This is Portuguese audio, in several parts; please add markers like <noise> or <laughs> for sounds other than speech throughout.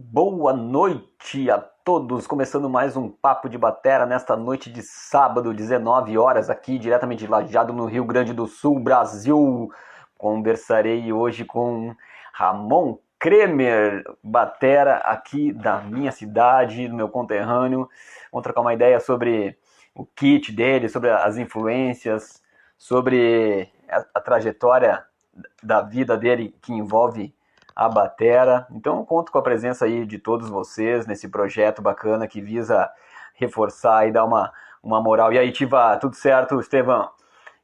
Boa noite a todos, começando mais um Papo de Batera nesta noite de sábado, 19 horas, aqui diretamente de Lajeado, no Rio Grande do Sul, Brasil. Conversarei hoje com Ramon Kremer, batera aqui da minha cidade, do meu conterrâneo. Vamos trocar uma ideia sobre o kit dele, sobre as influências, sobre a trajetória da vida dele que envolve a Batera. Então, conto com a presença aí de todos vocês nesse projeto bacana que visa reforçar e dar uma, uma moral. E aí, Tiva, tudo certo, Estevão?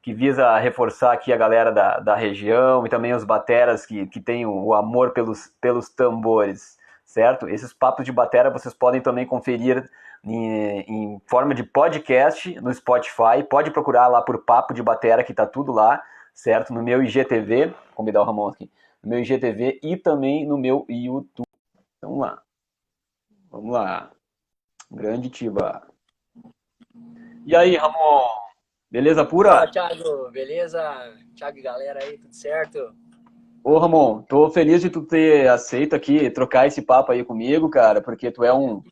Que visa reforçar aqui a galera da, da região e também os bateras que, que têm o, amor pelos, pelos tambores, certo? Esses papos de batera vocês podem também conferir em, em, forma de podcast no Spotify. Pode procurar lá por Papo de Batera, que tá tudo lá, certo? No meu IGTV. Convidar o Ramon aqui no meu IGTV e também no meu YouTube. Vamos lá. Vamos lá. Grande Tiba. E aí, Ramon? Beleza pura? Fala, Thiago. Beleza? Thiago e galera aí, tudo certo? Ô, Ramon, tô feliz de tu ter aceito aqui trocar esse papo aí comigo, cara, porque tu é um,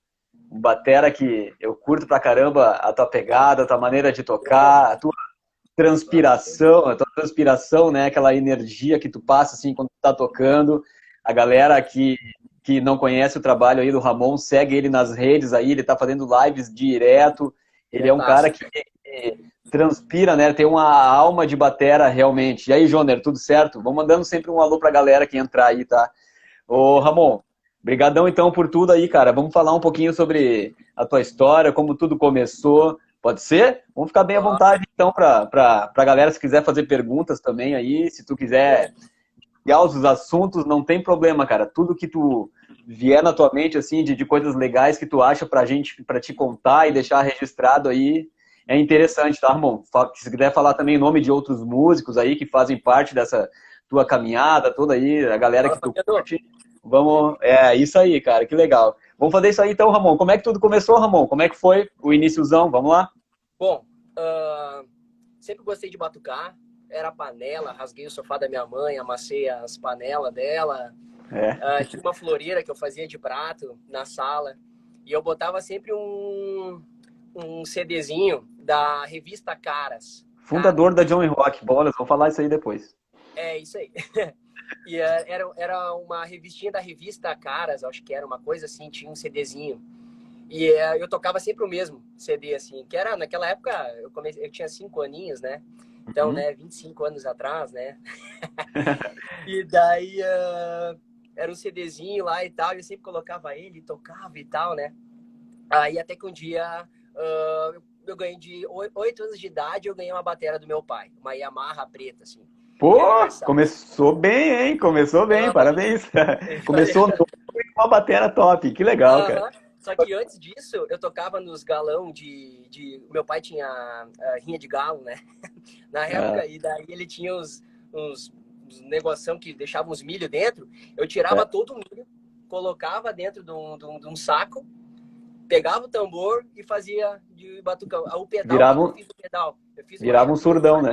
um batera que eu curto pra caramba a tua pegada, a tua maneira de tocar, a tua transpiração, a tua transpiração, né? Aquela energia que tu passa assim quando tu tá tocando. A galera que, que não conhece o trabalho aí do Ramon, segue ele nas redes aí, ele tá fazendo lives direto. Ele é um cara que, transpira, né? Tem uma alma de batera realmente. E aí, Joner, tudo certo? Vamos mandando sempre um alô pra galera que entrar aí, tá? Ô, Ramon, brigadão então por tudo aí, cara. Vamos falar um pouquinho sobre a tua história, como tudo começou, Pode ser? Vamos ficar bem à vontade, então, para a galera, se quiser fazer perguntas também aí, se tu quiser ligar os assuntos, não tem problema, cara. Tudo que tu vier na tua mente, assim, de, de coisas legais que tu acha pra gente, para te contar e deixar registrado aí, é interessante, tá, irmão? Se quiser falar também o nome de outros músicos aí que fazem parte dessa tua caminhada toda aí, a galera que tu curte, vamos... É, isso aí, cara, que legal. Vamos fazer isso aí então, Ramon. Como é que tudo começou, Ramon? Como é que foi o iníciozão? Vamos lá? Bom, uh, sempre gostei de batucar. Era panela, rasguei o sofá da minha mãe, amassei as panelas dela. É. Uh, tinha uma floreira que eu fazia de prato na sala. E eu botava sempre um, um CDzinho da revista Caras. Fundador da Johnny Rock. Bolas, vou falar isso aí depois. É, isso aí. <laughs> <laughs> E é, era, era uma revistinha da revista Caras, acho que era uma coisa assim, tinha um CDzinho. E é, eu tocava sempre o mesmo CD, assim, que era, naquela época, eu, comecei, eu tinha cinco aninhos, né? Então, uhum. né, 25 anos atrás, né? <laughs> e daí, uh, era um CDzinho lá e tal, eu sempre colocava ele, tocava e tal, né? Aí, até que um dia, uh, eu ganhei de oito anos de idade, eu ganhei uma bateria do meu pai, uma Yamaha preta, assim. Pô, começou bem, hein? Começou bem, ah, parabéns. <laughs> <laughs> começou com uma bateria top, que legal, uh -huh. cara. Só que antes disso, eu tocava nos galão de. de... Meu pai tinha uh, rinha de galo, né? <laughs> Na época, ah. e daí ele tinha uns, uns, uns negoção que deixavam os milho dentro. Eu tirava é. todo o milho, colocava dentro de um, de um, de um saco, pegava o tambor e fazia de batucão. O pedal, virava, eu fiz o pedal. Eu fiz virava um surdão, né?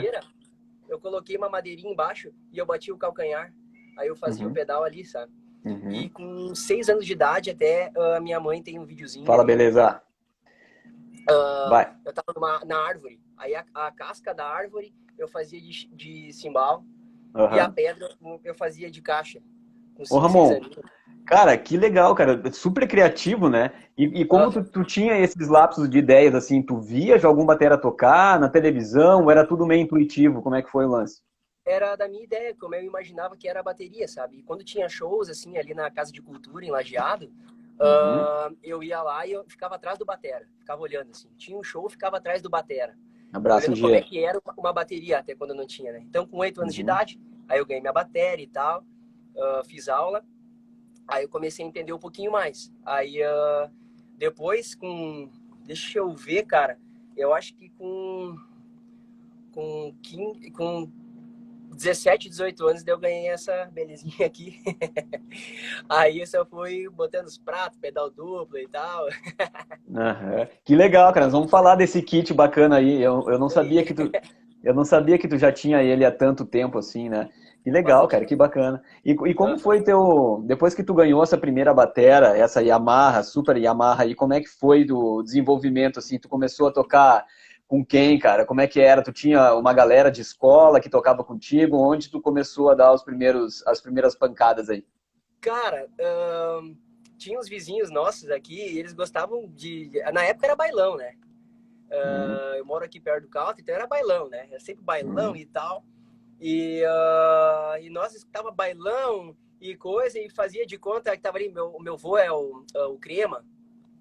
Eu coloquei uma madeirinha embaixo e eu bati o calcanhar. Aí eu fazia uhum. o pedal ali, sabe? Uhum. E com seis anos de idade, até a uh, minha mãe tem um videozinho. Fala, beleza. Uh, Vai. Eu tava numa, na árvore. Aí a, a, casca da árvore eu fazia de, de cimbal. Uhum. E a pedra eu fazia de caixa. Ô, Ramon. Cara, que legal, cara. Super criativo, né? E, e como tu, tu, tinha esses lapsos de ideias, assim, tu via já algum batera tocar na televisão, era tudo meio intuitivo? Como é que foi o lance? Era da minha ideia, como eu imaginava que era a bateria, sabe? E quando tinha shows, assim, ali na Casa de Cultura, em Lajeado, uhum. uh, eu ia lá e eu ficava atrás do batera, ficava olhando, assim. Tinha um show, ficava atrás do batera. Abraço, Como é que era uma bateria, até quando eu não tinha, né? Então, com oito anos uhum. de idade, aí eu ganhei minha bateria e tal, uh, fiz aula, Aí eu comecei a entender um pouquinho mais. Aí uh, depois, com. Deixa eu ver, cara. Eu acho que com. Com, 15, com 17, 18 anos eu ganhei essa belezinha aqui. <laughs> Aí eu só fui botando os pratos, pedal duplo e tal. <laughs> Uhum. Que legal, cara. Nós vamos falar desse kit bacana aí. Eu, eu não sabia que tu. Eu não sabia que tu já tinha ele há tanto tempo assim, né? Que legal, cara, que bacana. E, e como foi teu. Depois que tu ganhou essa primeira batera, essa Yamaha, Super Yamaha, e como é que foi do desenvolvimento, assim? Tu começou a tocar com quem, cara? Como é que era? Tu tinha uma galera de escola que tocava contigo? Onde tu começou a dar os primeiros, as primeiras pancadas aí? Cara, uh, tinha uns vizinhos nossos aqui, eles gostavam de. Na época era bailão, né? Uh. Eu moro aqui perto do country, então era bailão, né? Era sempre bailão uhum. e tal. E, uh, e nós escutava bailão e coisa, e fazia de conta que tava ali. Meu, meu vô é o, é o Crema,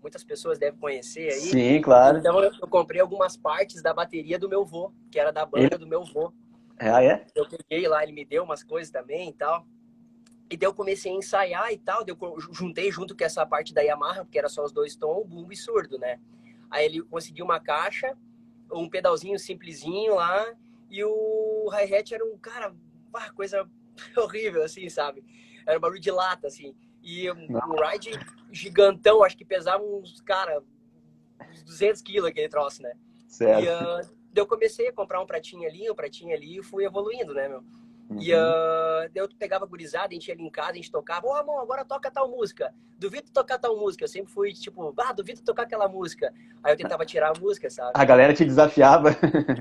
muitas pessoas devem conhecer aí. Sim, claro. Então eu, eu comprei algumas partes da bateria do meu vô, que era da banda ele... do meu vô. Ah, é? Eu peguei lá, ele me deu umas coisas também e tal. E daí eu comecei a ensaiar e tal, eu juntei junto com essa parte da Yamaha, porque era só os dois tons, bumbo e surdo, né? Aí ele conseguiu uma caixa, um pedalzinho simplesinho lá, e o hi-hat era um, cara, uma coisa <laughs> horrível, assim, sabe? Era um barulho de lata, assim. E um, um ride gigantão, acho que pesava uns, cara, uns 200 quilos aquele troço, né? Certo. E uh, eu comecei a comprar um pratinho ali, um pratinho ali, e fui evoluindo, né, meu? Uhum. E uh, eu pegava gurizada, a gente ia ali em casa, a gente tocava, ô oh, Ramon, agora toca tal música. Duvido tocar tal música. Eu sempre fui tipo, ah, duvido tocar aquela música. Aí eu tentava tirar a música, sabe? A galera te desafiava.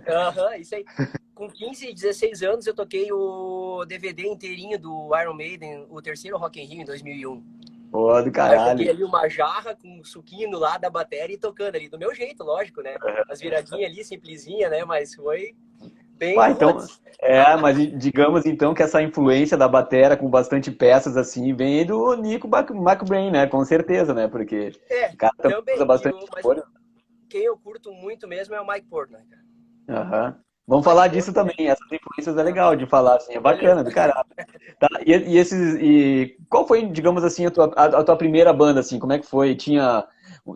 Aham, uhum, isso aí. <laughs> Com 15, 16 anos eu toquei o DVD inteirinho do Iron Maiden, o terceiro Rock in Rio em 2001. Pô, do caralho. Eu ali uma jarra com um suquinho lá da bateria e tocando ali, do meu jeito, lógico, né? As viradinhas ali, simplesinha, né? Mas foi bem. Ah, então, é, mas digamos então que essa influência da batera com bastante peças assim vem do Nico McBrain, né? Com certeza, né? Porque é, o cara também, usa bastante eu, Quem eu curto muito mesmo é o Mike Portnoy, cara. Aham. Vamos falar disso também. Essas influências é legal de falar, assim, é bacana, do caralho. Tá, e, e, esses, e qual foi, digamos assim, a tua, a, tua primeira banda, assim? Como é que foi? Tinha,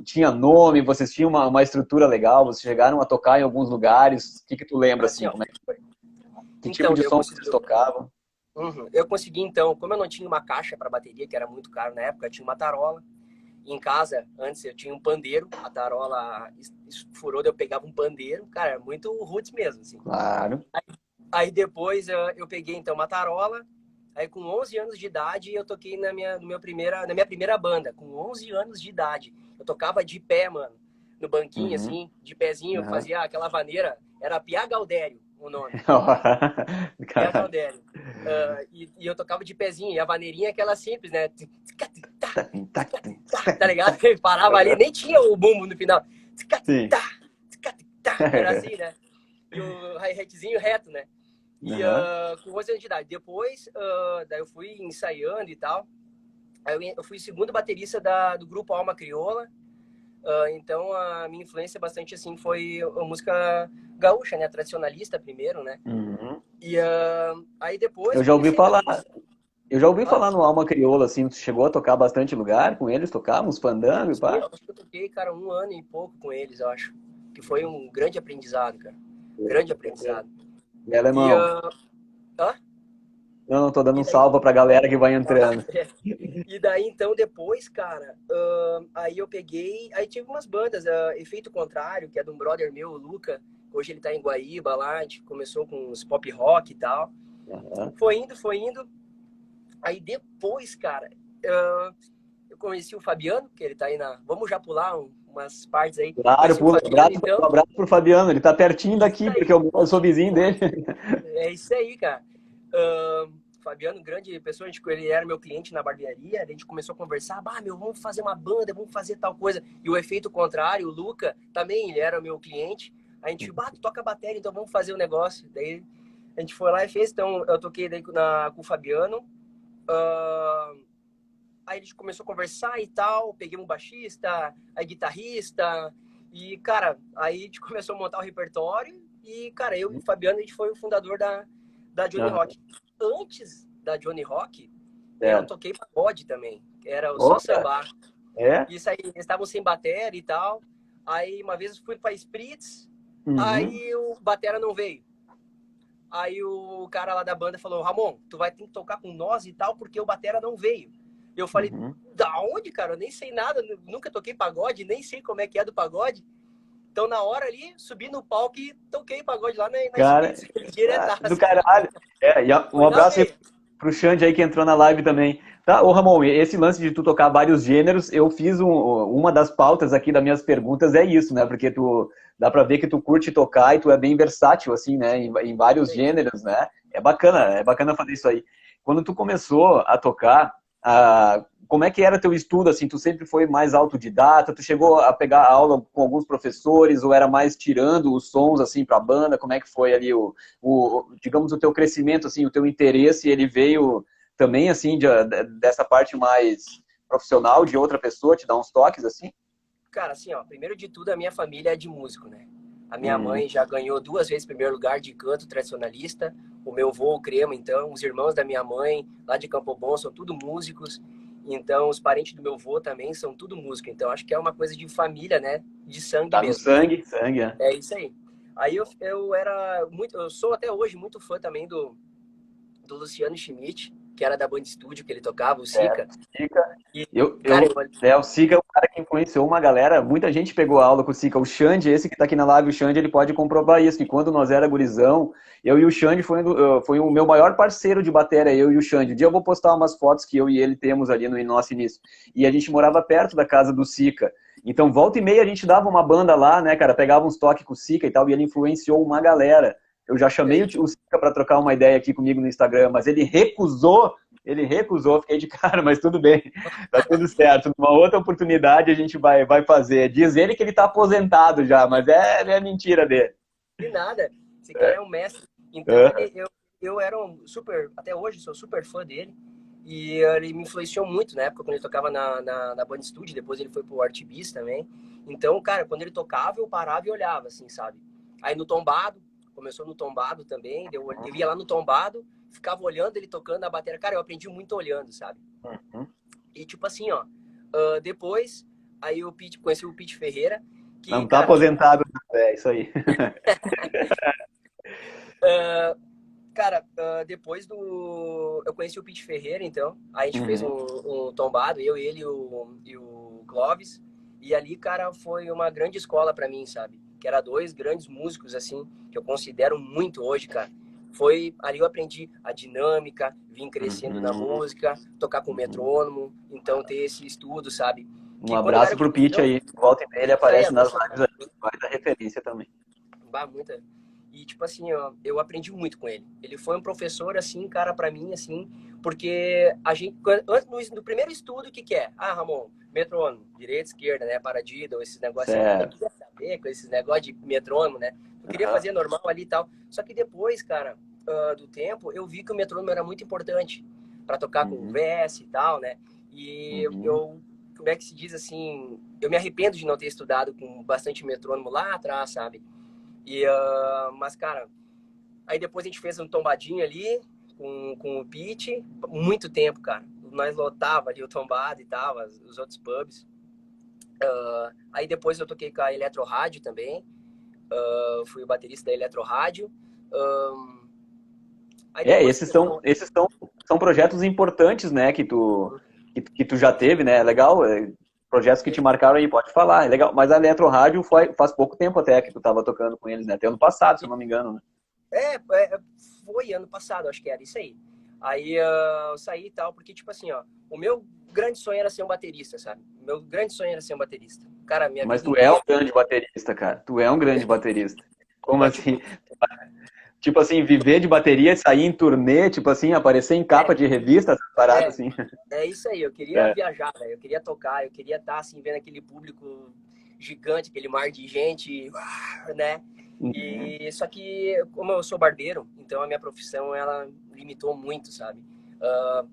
tinha nome? Vocês tinham uma, uma estrutura legal? Vocês chegaram a tocar em alguns lugares? O que que tu lembra, assim? assim como é que foi? Que tipo então, tipo de som consegui... vocês tocavam? Uhum. Eu consegui, então, como eu não tinha uma caixa para bateria, que era muito caro na época, eu tinha uma tarola em casa, antes eu tinha um pandeiro, a tarola furou, eu pegava um pandeiro, cara, muito roots mesmo, assim. Claro. Aí, aí depois eu, eu, peguei, então, uma tarola, aí com 11 anos de idade eu toquei na minha, no meu primeira, na minha primeira banda, com 11 anos de idade. Eu tocava de pé, mano, no banquinho, uhum. assim, de pezinho, uhum. fazia aquela vaneira, era Pia Galdério o nome. <laughs> Pia Galdério. Uh, e, e, eu tocava de pezinho, e a vaneirinha é aquela simples, né? Tá ligado? Ele parava ali, nem tinha o bumbo no final. Sim. <laughs> Era assim, né? E o hi-hatzinho reto, né? E uhum. uh, com 11 anos de idade. Depois, uh, daí eu fui ensaiando e tal. Aí eu, fui segundo baterista da, do grupo Alma Crioula. Uh, então, a minha influência bastante, assim, foi a música gaúcha, né? Tradicionalista primeiro, né? Uhum. E aí depois... Eu já ouvi falar... Eu já ouvi falar no Alma Crioula, assim, tu chegou a tocar bastante lugar com eles, tocávamos fandango e pá? Eu acho que eu toquei, cara, um ano e pouco com eles, eu acho. Que foi um grande aprendizado, cara. Um grande aprendizado. E alemão? E, uh... Hã? Não, não, tô dando um salva pra galera que vai entrando. <laughs> e daí, então, depois, cara, uh, aí eu peguei, aí tive umas bandas, uh, Efeito Contrário, que é de um brother meu, o Luca, hoje ele tá em Guaíba lá, a gente começou com os pop rock e tal. Uhum. Foi indo, foi indo, Aí depois, cara, eu conheci o Fabiano, que ele tá aí na. Vamos já pular umas partes aí. Claro, pula. Fabiano, então... um abraço pro Fabiano, ele tá pertinho daqui, porque eu, sou vizinho dele. É isso aí, cara. Uh, Fabiano, grande pessoa, a gente, ele era meu cliente na barbearia, a gente começou a conversar, bah, meu, vamos fazer uma banda, vamos fazer tal coisa. E o efeito contrário, o Luca, também, ele era meu cliente. A gente, tu toca bateria, então vamos fazer o um negócio. Daí a gente foi lá e fez, então eu toquei daí na, com o Fabiano, Uh, aí a gente começou a conversar e tal, peguei um baixista, aí guitarrista, e, cara, aí a gente <laughs> começou a montar o repertório, e, cara, eu e o Fabiano, a gente foi o fundador da, da Johnny ah. Rock. Antes da Johnny Rock, é. eu toquei pagode também, era o Só Samba. É? Isso aí, eles estavam sem bateria e tal, aí uma vez eu fui para Spritz, uhum. aí o batera não veio. Aí o cara lá da banda falou: Ramon, tu vai ter que tocar com nós e tal, porque o Batera não veio. Eu falei: uhum. da onde, cara? Eu nem sei nada, nunca toquei pagode, nem sei como é que é do pagode. Então, na hora ali, subi no palco e toquei pagode lá na, na Cara, diretaço. do caralho. É, e um abraço aí pro Xande aí que entrou na live também. Tá, ô Ramon, esse lance de tu tocar vários gêneros, eu fiz um, uma das pautas aqui das minhas perguntas é isso, né? Porque tu dá pra ver que tu curte tocar e tu é bem versátil, assim, né? Em, em vários gêneros, né? É bacana, é bacana fazer isso aí. Quando tu começou a tocar, a, como é que era teu estudo, assim? Tu sempre foi mais autodidata? Tu chegou a pegar aula com alguns professores ou era mais tirando os sons, assim, pra banda? Como é que foi ali o, o digamos, o teu crescimento, assim, o teu interesse, ele veio também, assim, de, dessa parte mais profissional de outra pessoa, te dar uns toques, assim? Cara, assim, ó, primeiro de tudo, a minha família é de músico, né? A minha hum. mãe já ganhou duas vezes primeiro lugar de canto tradicionalista. O meu avô, o Crema, então, os irmãos da minha mãe, lá de Campo Bom, são tudo músicos. Então, os parentes do meu avô também são tudo músico. Então, acho que é uma coisa de família, né? De sangue tá mesmo. sangue, sangue, é. É isso aí. Aí eu, eu era muito, eu sou até hoje muito fã também do, do Luciano Schmidt, que era da Band Studio, que ele tocava, o Sica. É, Sica. E, eu, cara, eu, é, o Sica é o cara que influenciou uma galera, muita gente pegou aula com o Sica. O Xande, esse que tá aqui na live, o Xande, ele pode comprovar isso, que quando nós era gurizão, eu e o Xande foi, foi o meu maior parceiro de bateria, eu e o Xande. Um dia eu vou postar umas fotos que eu e ele temos ali no nosso início. E a gente morava perto da casa do Sica. Então, volta e meia, a gente dava uma banda lá, né, cara, pegava uns toques com o Sica e tal, e ele influenciou uma galera. Eu já chamei o Sica para trocar uma ideia aqui comigo no Instagram, mas ele recusou, ele recusou, fiquei de <laughs> cara, mas tudo bem, tá tudo certo. Numa outra oportunidade a gente vai, vai fazer. Diz ele que ele tá aposentado já, mas é, é mentira dele. De nada, esse cara é, é um mestre. Então, é. ele, eu, eu era um super, até hoje sou super fã dele. E ele me influenciou muito na época, quando ele tocava na, na, na Band Studio, depois ele foi pro Art Beast também. Então, cara, quando ele tocava, eu parava e olhava, assim, sabe? Aí no tombado, começou no tombado também, eu, eu ia lá no tombado, ficava olhando ele tocando a bateria. Cara, eu aprendi muito olhando, sabe? Uhum. E tipo assim, ó, uh, depois, aí eu Pete, conheci o Pete Ferreira. Que, Não tá cara, aposentado, é isso aí. uh, <laughs> cara, uh, depois do. Eu conheci o Pete Ferreira, então. Aí a gente uhum. fez um, um, tombado, eu, ele o, e o Clóvis. E ali, cara, foi uma grande escola para mim, sabe? Que era dois grandes músicos, assim, que eu considero muito hoje, cara. Foi ali eu aprendi a dinâmica, vim crescendo uhum. na música, tocar com metrônomo, então ter esse estudo, sabe? Um abraço pro Pete aí, volta e meia ele aparece é, nas lives aí, vai dar referência também. Bah, muita. E, tipo assim, ó, eu aprendi muito com ele. Ele foi um professor, assim, cara, para mim, assim, porque a gente, antes, no, no primeiro estudo, o que que é? Ah, Ramon, metrônomo, direita, esquerda, né, paradida, esses negócios. Eu saber com esses negócios de metrônomo, né? Eu queria uhum. fazer normal ali e tal. Só que depois, cara, uh, do tempo, eu vi que o metrônomo era muito importante para tocar uhum. com o VS e tal, né? E uhum. eu, como é que se diz assim, eu me arrependo de não ter estudado com bastante metrônomo lá atrás, sabe? E, uh, mas, cara, aí depois a gente fez um tombadinho ali com, com o Pete, muito tempo, cara. Nós lotava ali o tombado e tal, os outros pubs. Uh, aí depois eu toquei com a Eletro Rádio também. Uh, fui o baterista da Eletro Rádio. é, esses são, esses são, são projetos importantes, né, que tu, que, que tu já teve, né? É legal, é, projetos que te marcaram aí, pode falar, é legal. Mas a Eletro Rádio foi, faz pouco tempo até que tu estava tocando com eles, né? Até ano passado, se eu não me engano, né? É, é, foi ano passado, acho que era isso aí. Aí uh, eu saí e tal, porque, tipo assim, ó, o meu grande sonho era ser um baterista, sabe? Meu grande sonho era ser um baterista. Cara, minha Mas tu é um grande baterista, cara. Tu é um grande baterista. Como assim? tipo assim, viver de bateria, sair em turnê, tipo assim, aparecer em capa é. de revista, parada é. assim. É isso aí, eu queria é. viajar, eu queria tocar, eu queria estar assim, vendo aquele público gigante, aquele mar de gente, né? Uhum. E só que como eu sou barbeiro, então a minha profissão ela limitou muito, sabe? Uh,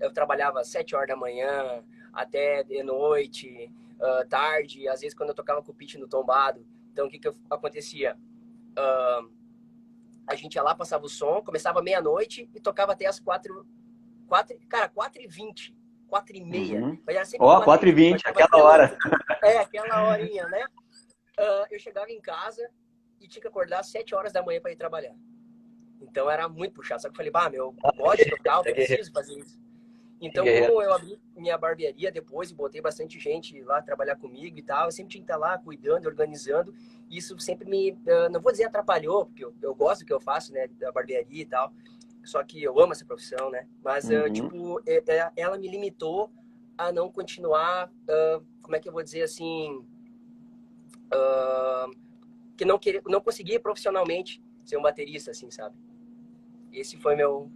eu trabalhava sete horas da manhã até de noite, uh, tarde, às vezes quando eu tocava com o pitch no tombado. Então o que que acontecia? Uh, a gente ia lá, passava o som, começava meia-noite e tocava até as quatro, quatro cara, quatro e vinte, quatro e meia. Uhum. Ó, oh, quatro e vinte, aquela hora. É, aquela horinha, né? Uh, eu chegava em casa e tinha que acordar às sete horas da manhã para ir trabalhar. Então era muito puxado. Só que eu falei, bah, meu, pode tocar, eu <laughs> preciso fazer isso. Então, como eu abri minha barbearia depois e botei bastante gente lá trabalhar comigo e tal, eu sempre tinha que estar lá cuidando, organizando. E isso sempre me, não vou dizer atrapalhou, porque eu, eu gosto do que eu faço, né, da barbearia e tal. Só que eu amo essa profissão, né? Mas, uhum. uh, tipo, ela me limitou a não continuar, uh, como é que eu vou dizer assim, uh, que não, queria, não conseguia profissionalmente ser um baterista, assim, sabe? Esse foi meu,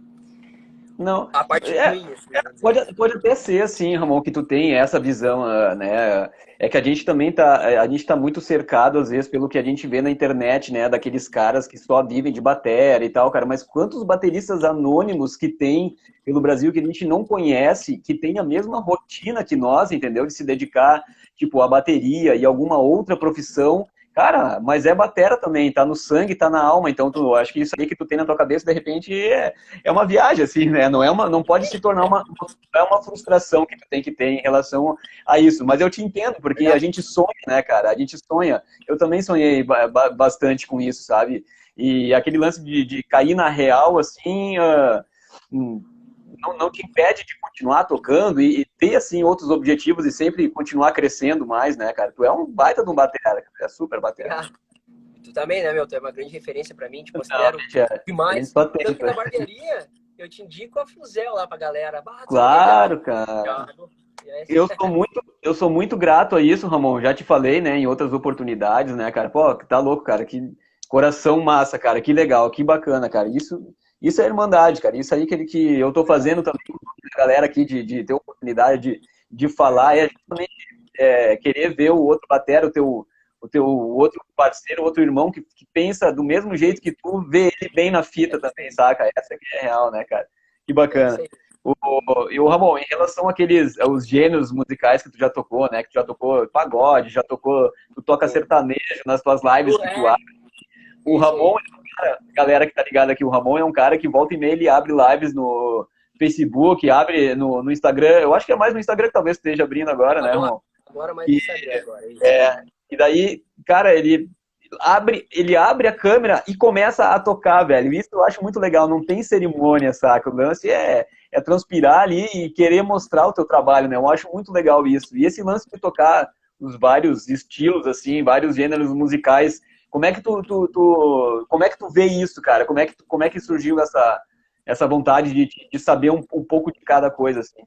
não. A parte é, ruim, assim, é, pode, pode até ser assim, Ramon, que tu tem essa visão, ah, né? É que a gente também tá, a gente tá muito cercado às vezes pelo que a gente vê na internet, né, daqueles caras que só vivem de bateria e tal, cara, mas quantos bateristas anônimos que tem pelo Brasil que a gente não conhece, que tem a mesma rotina que nós, entendeu? De se dedicar, tipo, à bateria e alguma outra profissão Cara, mas é batera também, tá no sangue, tá na alma, então tu acho que isso aí que tu tem na tua cabeça, de repente, é, é uma viagem, assim, né? Não, é uma, não pode se tornar uma, é uma frustração que tu tem que ter em relação a isso. Mas eu te entendo, porque a gente sonha, né, cara? A gente sonha. Eu também sonhei bastante com isso, sabe? E aquele lance de, de cair na real, assim, uh, não, não te impede de continuar tocando e, e, ter, assim, outros objetivos e sempre continuar crescendo mais, né, cara? Tu é um baita de um batera, é super batera. Ah, tu também, né, meu? Tu é uma grande referência pra mim, te considero não, é, demais. Tanto que na barbearia, eu te indico a Fuzel lá pra galera. Bah, claro, cara. Eu sou muito, eu sou muito grato a isso, Ramon. Já te falei, né, em outras oportunidades, né, cara? Pô, tá louco, cara. Que coração massa, cara. Que legal, que bacana, cara. Isso isso é irmandade, cara. Isso aí que, ele, que eu estou fazendo também com a galera aqui de, de ter oportunidade de, de falar é justamente é, querer ver o outro batera, o teu, o teu outro parceiro, o outro irmão que, que, pensa do mesmo jeito que tu, vê ele bem na fita também, saca? Essa aqui é real, né, cara? Que bacana. O, e o Ramon, em relação àqueles os gêneros musicais que tu já tocou, né? Que tu já tocou pagode, já tocou, tu toca sertanejo nas tuas lives que tu abre. O Ramon, cara, galera que tá ligada aqui, o Ramon é um cara que volta e meia ele abre lives no Facebook, abre no, no Instagram. Eu acho que é mais no Instagram que talvez esteja abrindo agora, né, Ramon? Agora mais no Instagram agora. É, é, e daí, cara, ele abre, ele abre a câmera e começa a tocar, velho. Isso eu acho muito legal, não tem cerimônia, saca? O lance é, é transpirar ali e querer mostrar o teu trabalho, né? Eu acho muito legal isso. E esse lance de tocar os vários estilos, assim, vários gêneros musicais como é que tu, tu, tu, como é que tu vê isso, cara? Como é que, tu, como é que surgiu essa, essa vontade de, de saber um, um pouco de cada coisa, assim?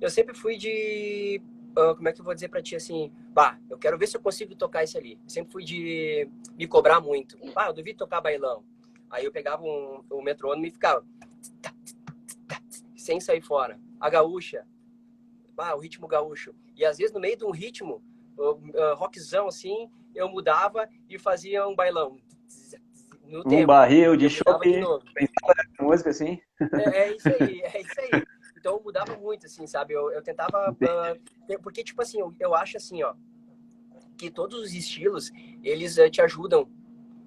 Eu sempre fui de Uh, como é que eu vou dizer para ti assim, bah, eu quero ver se eu consigo tocar isso ali. Sempre fui de me cobrar muito. Bah, eu duvido tocar bailão. Aí eu pegava um, o metrônomo e ficava sem sair fora. A gaúcha, bah, o ritmo gaúcho. E às vezes no meio de um ritmo, uh, uh, rockzão assim, eu mudava e fazia um bailão. No um tempo, barril de chope, música assim. É, é, isso aí, é isso aí. Então eu mudava muito, assim, sabe? Eu, eu tentava. Uh, porque, tipo assim, eu, eu acho assim, ó, que todos os estilos, eles uh, te ajudam.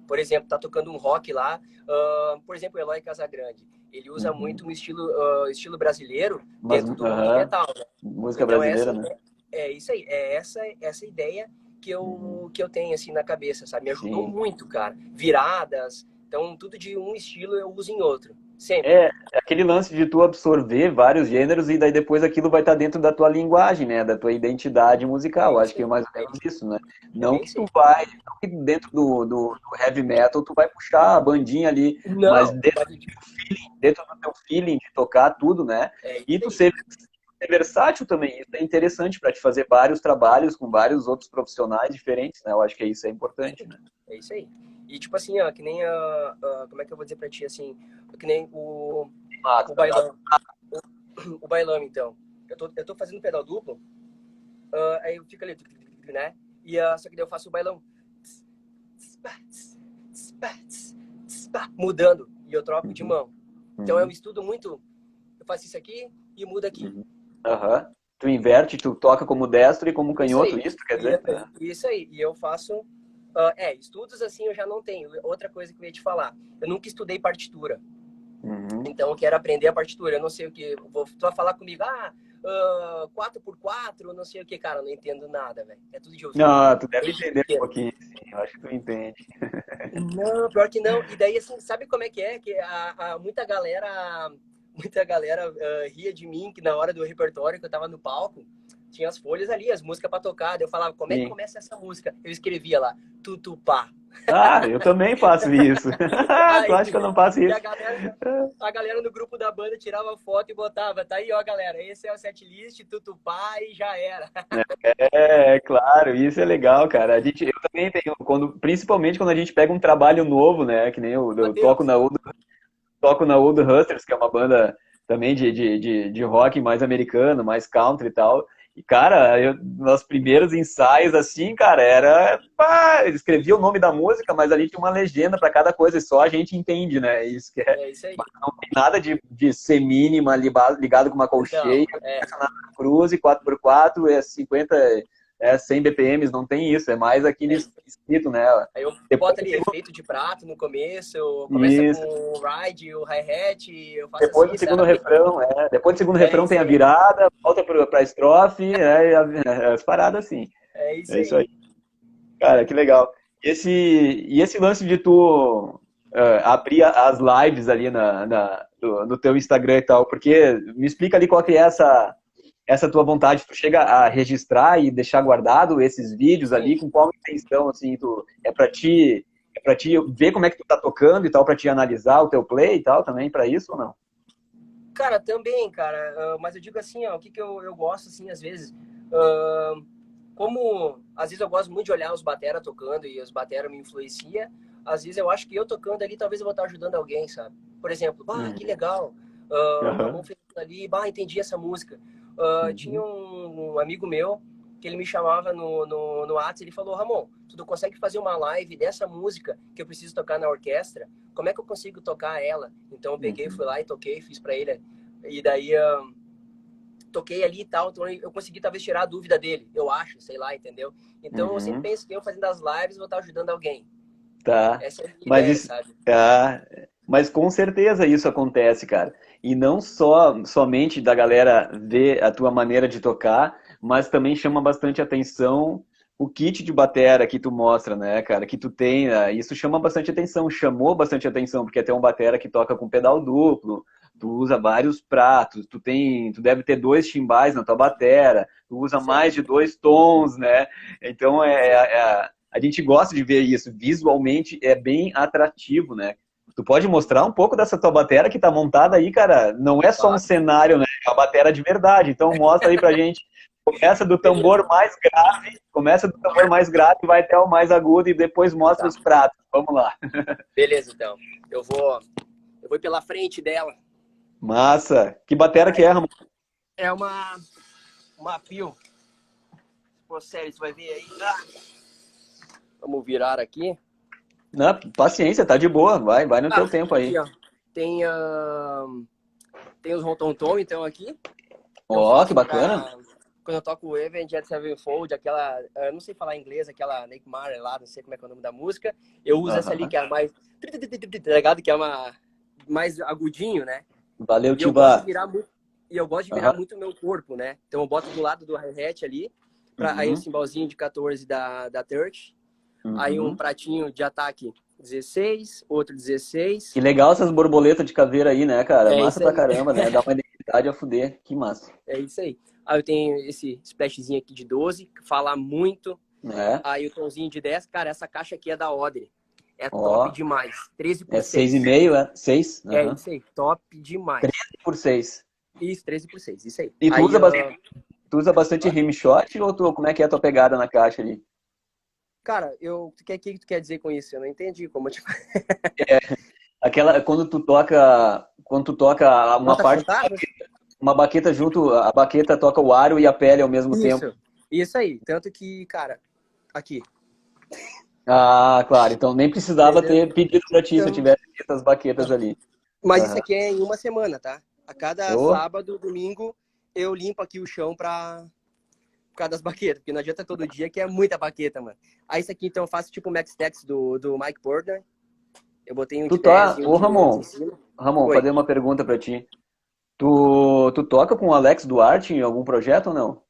Por exemplo, tá tocando um rock lá, uh, por exemplo, o Eloy Casagrande. Ele usa uhum. muito um estilo, estilo brasileiro Mas, dentro do metal. Né? Música então, brasileira, essa, né? É, é isso aí, é essa, essa ideia que eu, que eu tenho, assim, na cabeça, sabe? Me ajudou Sim. muito, cara. Viradas. Então, tudo de um estilo eu uso em outro. Sempre. É, é aquele lance de tu absorver vários gêneros e daí depois aquilo vai estar dentro da tua linguagem, né? Da tua identidade musical. Acho que é mais ou menos isso, né? Não que tu vai, não que dentro do, do, do, heavy metal tu vai puxar a bandinha ali, não, mas dentro, do teu feeling, dentro do teu feeling de tocar tudo, né? É e tu ser ser versátil também. Isso é interessante para te fazer vários trabalhos com vários outros profissionais diferentes, né? Eu acho que isso é importante, né? É isso aí. E tipo assim, ó, que nem a, a como é que eu vou dizer para ti assim, que nem o ah, o bailão. O, o bailão então. Eu tô eu tô fazendo pedal duplo. Uh, aí eu fico ali, né? E uh, só que daí eu faço o bailão mudando e eu troco de mão. Então eu uhum. estudo muito. Eu faço isso aqui e mudo aqui. Uhum. Uhum. Tu inverte, tu toca como destro e como canhoto, isso, isso quer dizer? E, isso aí. E eu faço. Uh, é, estudos assim eu já não tenho. Outra coisa que eu ia te falar. Eu nunca estudei partitura. Uhum. Então eu quero aprender a partitura. Eu não sei o que. Vou, tu vai falar comigo, ah, uh, 4x4, não sei o que, cara, eu não entendo nada, velho. É tudo de ouvido. Não, tu deve entender um pouquinho, sim. Eu acho que tu entende. Não, pior que não. E daí, assim, sabe como é que é? Que a, a muita galera muita galera uh, ria de mim que na hora do repertório que eu tava no palco, tinha as folhas ali, as músicas para tocar. Eu falava, como é que começa essa música? Eu escrevia lá, tutupá. Ah, eu também faço isso. <laughs> Aí, tu acha que eu não faço isso? A galera, a galera, no grupo da banda tirava foto e botava, tá aí, ó, galera, esse é o setlist, tutupá e já era. É, é, claro, isso é legal, cara. A gente, eu também tenho, quando, principalmente quando a gente pega um trabalho novo, né, que nem eu, eu toco na toco na Old Hustlers, que é uma banda também de, de, de, de rock mais americano, mais country e tal. E, cara, eu, nos primeiros ensaios, assim, cara, era. Pá, escrevia o nome da música, mas ali tinha uma legenda para cada coisa, e só a gente entende, né? Isso que é. é isso aí. Não tem nada de, de ser mínima ligado com uma colcheia, então, é. na cruz, 4x4, é 50 é 100 BPMs, não tem isso, é mais aquele escrito, né? Aí eu Depois, boto ali efeito de prato no começo, eu começo isso. com o ride, o hi-hat, eu faço Depois assim, do segundo sabe? refrão, é. Depois do segundo é refrão tem a virada, volta pra, pra estrofe, é, é, <laughs> as paradas assim. É isso, é isso aí. Cara, que legal. Esse, e esse lance de tu uh, abrir as lives ali na, na, no, no teu Instagram e tal, porque me explica ali qual que é essa essa tua vontade, tu chega a registrar e deixar guardado esses vídeos ali, com qual intenção, assim, tu, é para ti, é para ti ver como é que tu tá tocando e tal, para te analisar o teu play e tal, também para isso ou não? Cara, também, cara, uh, mas eu digo assim, ó, o que que eu, eu gosto, assim, às vezes, uh, como, às vezes eu gosto muito de olhar os batera tocando e os batera me influencia, às vezes eu acho que eu tocando ali, talvez eu vou estar ajudando alguém, sabe? Por exemplo, ah, que legal, uh, uhum. ali, bah, entendi essa música. Uh, uhum. Tinha um, um, amigo meu que ele me chamava no, no, no WhatsApp, ele falou, Ramon, tu consegue fazer uma live dessa música que eu preciso tocar na orquestra? Como é que eu consigo tocar ela? Então eu peguei, uhum. fui lá e toquei, fiz para ele. E daí uh, toquei ali e tal, então eu consegui talvez tirar a dúvida dele, eu acho, sei lá, entendeu? Então uhum. eu sempre uhum. penso que eu fazendo as lives vou estar ajudando alguém. Tá. Essa é a Mas ideia, isso, sabe? Mas com certeza isso acontece, cara. E não só somente da galera ver a tua maneira de tocar, mas também chama bastante atenção o kit de batera que tu mostra, né, cara, que tu tem, né? isso chama bastante atenção, chamou bastante atenção, porque tem um batera que toca com pedal duplo, tu usa vários pratos, tu tem, tu deve ter dois timbais na tua batera, tu usa Sim. mais de dois tons, né, então é, é, é, a gente gosta de ver isso, visualmente é bem atrativo, né, Tu pode mostrar um pouco dessa tua batera que tá montada aí, cara? Não é só um cenário, né? É uma batera de verdade. Então mostra aí pra <laughs> gente. Começa do tambor mais grave, começa do tambor mais grave, vai até o mais agudo e depois mostra tá. os pratos. Vamos lá. <laughs> Beleza, então. Eu vou, eu vou pela frente dela. Massa. Que batera que é, Ramon? É uma uma Pio. Pô, sério, você vai ver aí. Ah. Vamos virar aqui. Não, paciência, tá de boa, vai, vai no ah, teu tempo aí. Aqui, tem, uh, tem os Rotom então aqui. Ó, oh, que bacana. Pra, quando eu toco o Event Jet Sevenfold, aquela, eu não sei falar inglês, aquela Neymar lá, não sei como é que é o nome da música, eu uso uh -huh. essa ali que é mais, tá ligado? Que é uma mais agudinho, né? Valeu, Tiba. E eu gosto de virar uh -huh. muito o meu corpo, né? Então eu boto do lado do hi-hat ali, pra, uh -huh. aí o cimbalzinho de 14 da, da Turch, Uhum. Aí um pratinho de ataque 16, outro 16. Que legal essas borboletas de caveira aí, né, cara? É massa pra caramba, né? Dá uma <laughs> identidade a fuder. Que massa. É isso aí. Aí eu tenho esse splashzinho aqui de 12, que fala muito. É. Aí o tomzinho de 10. Cara, essa caixa aqui é da Odre. É top demais. 13 por é 6. É 6,5, é? 6? Uhum. É isso aí. Top demais. 13 por 6. Isso, 13 por 6. Isso aí. E tu, aí, usa, uh... bastante, tu usa bastante rimshot ou tu, como é que é a tua pegada na caixa ali? Cara, eu, o que, que tu quer dizer com isso? Eu não entendi como te... <laughs> é, aquela, quando tu toca, quando tu toca uma parte, uma baqueta junto, a baqueta toca o aro e a pele ao mesmo isso, tempo. Isso aí, tanto que, cara, aqui. Ah, claro, então nem precisava Entendeu? ter pedido pra ti então... se eu tivesse essas baquetas ali. Mas uhum. isso aqui é em uma semana, tá? A cada oh. sábado, domingo, eu limpo aqui o chão pra, por causa das baquetas, porque não adianta todo dia que é muita baqueta, mano. Aí isso aqui, então, eu faço tipo o Max Tex do, do Mike Porter. Eu botei um Tu tá... Ô, Ramon, Ramon, fazer uma pergunta pra ti. Tu, tu toca com o Alex Duarte em algum projeto ou não?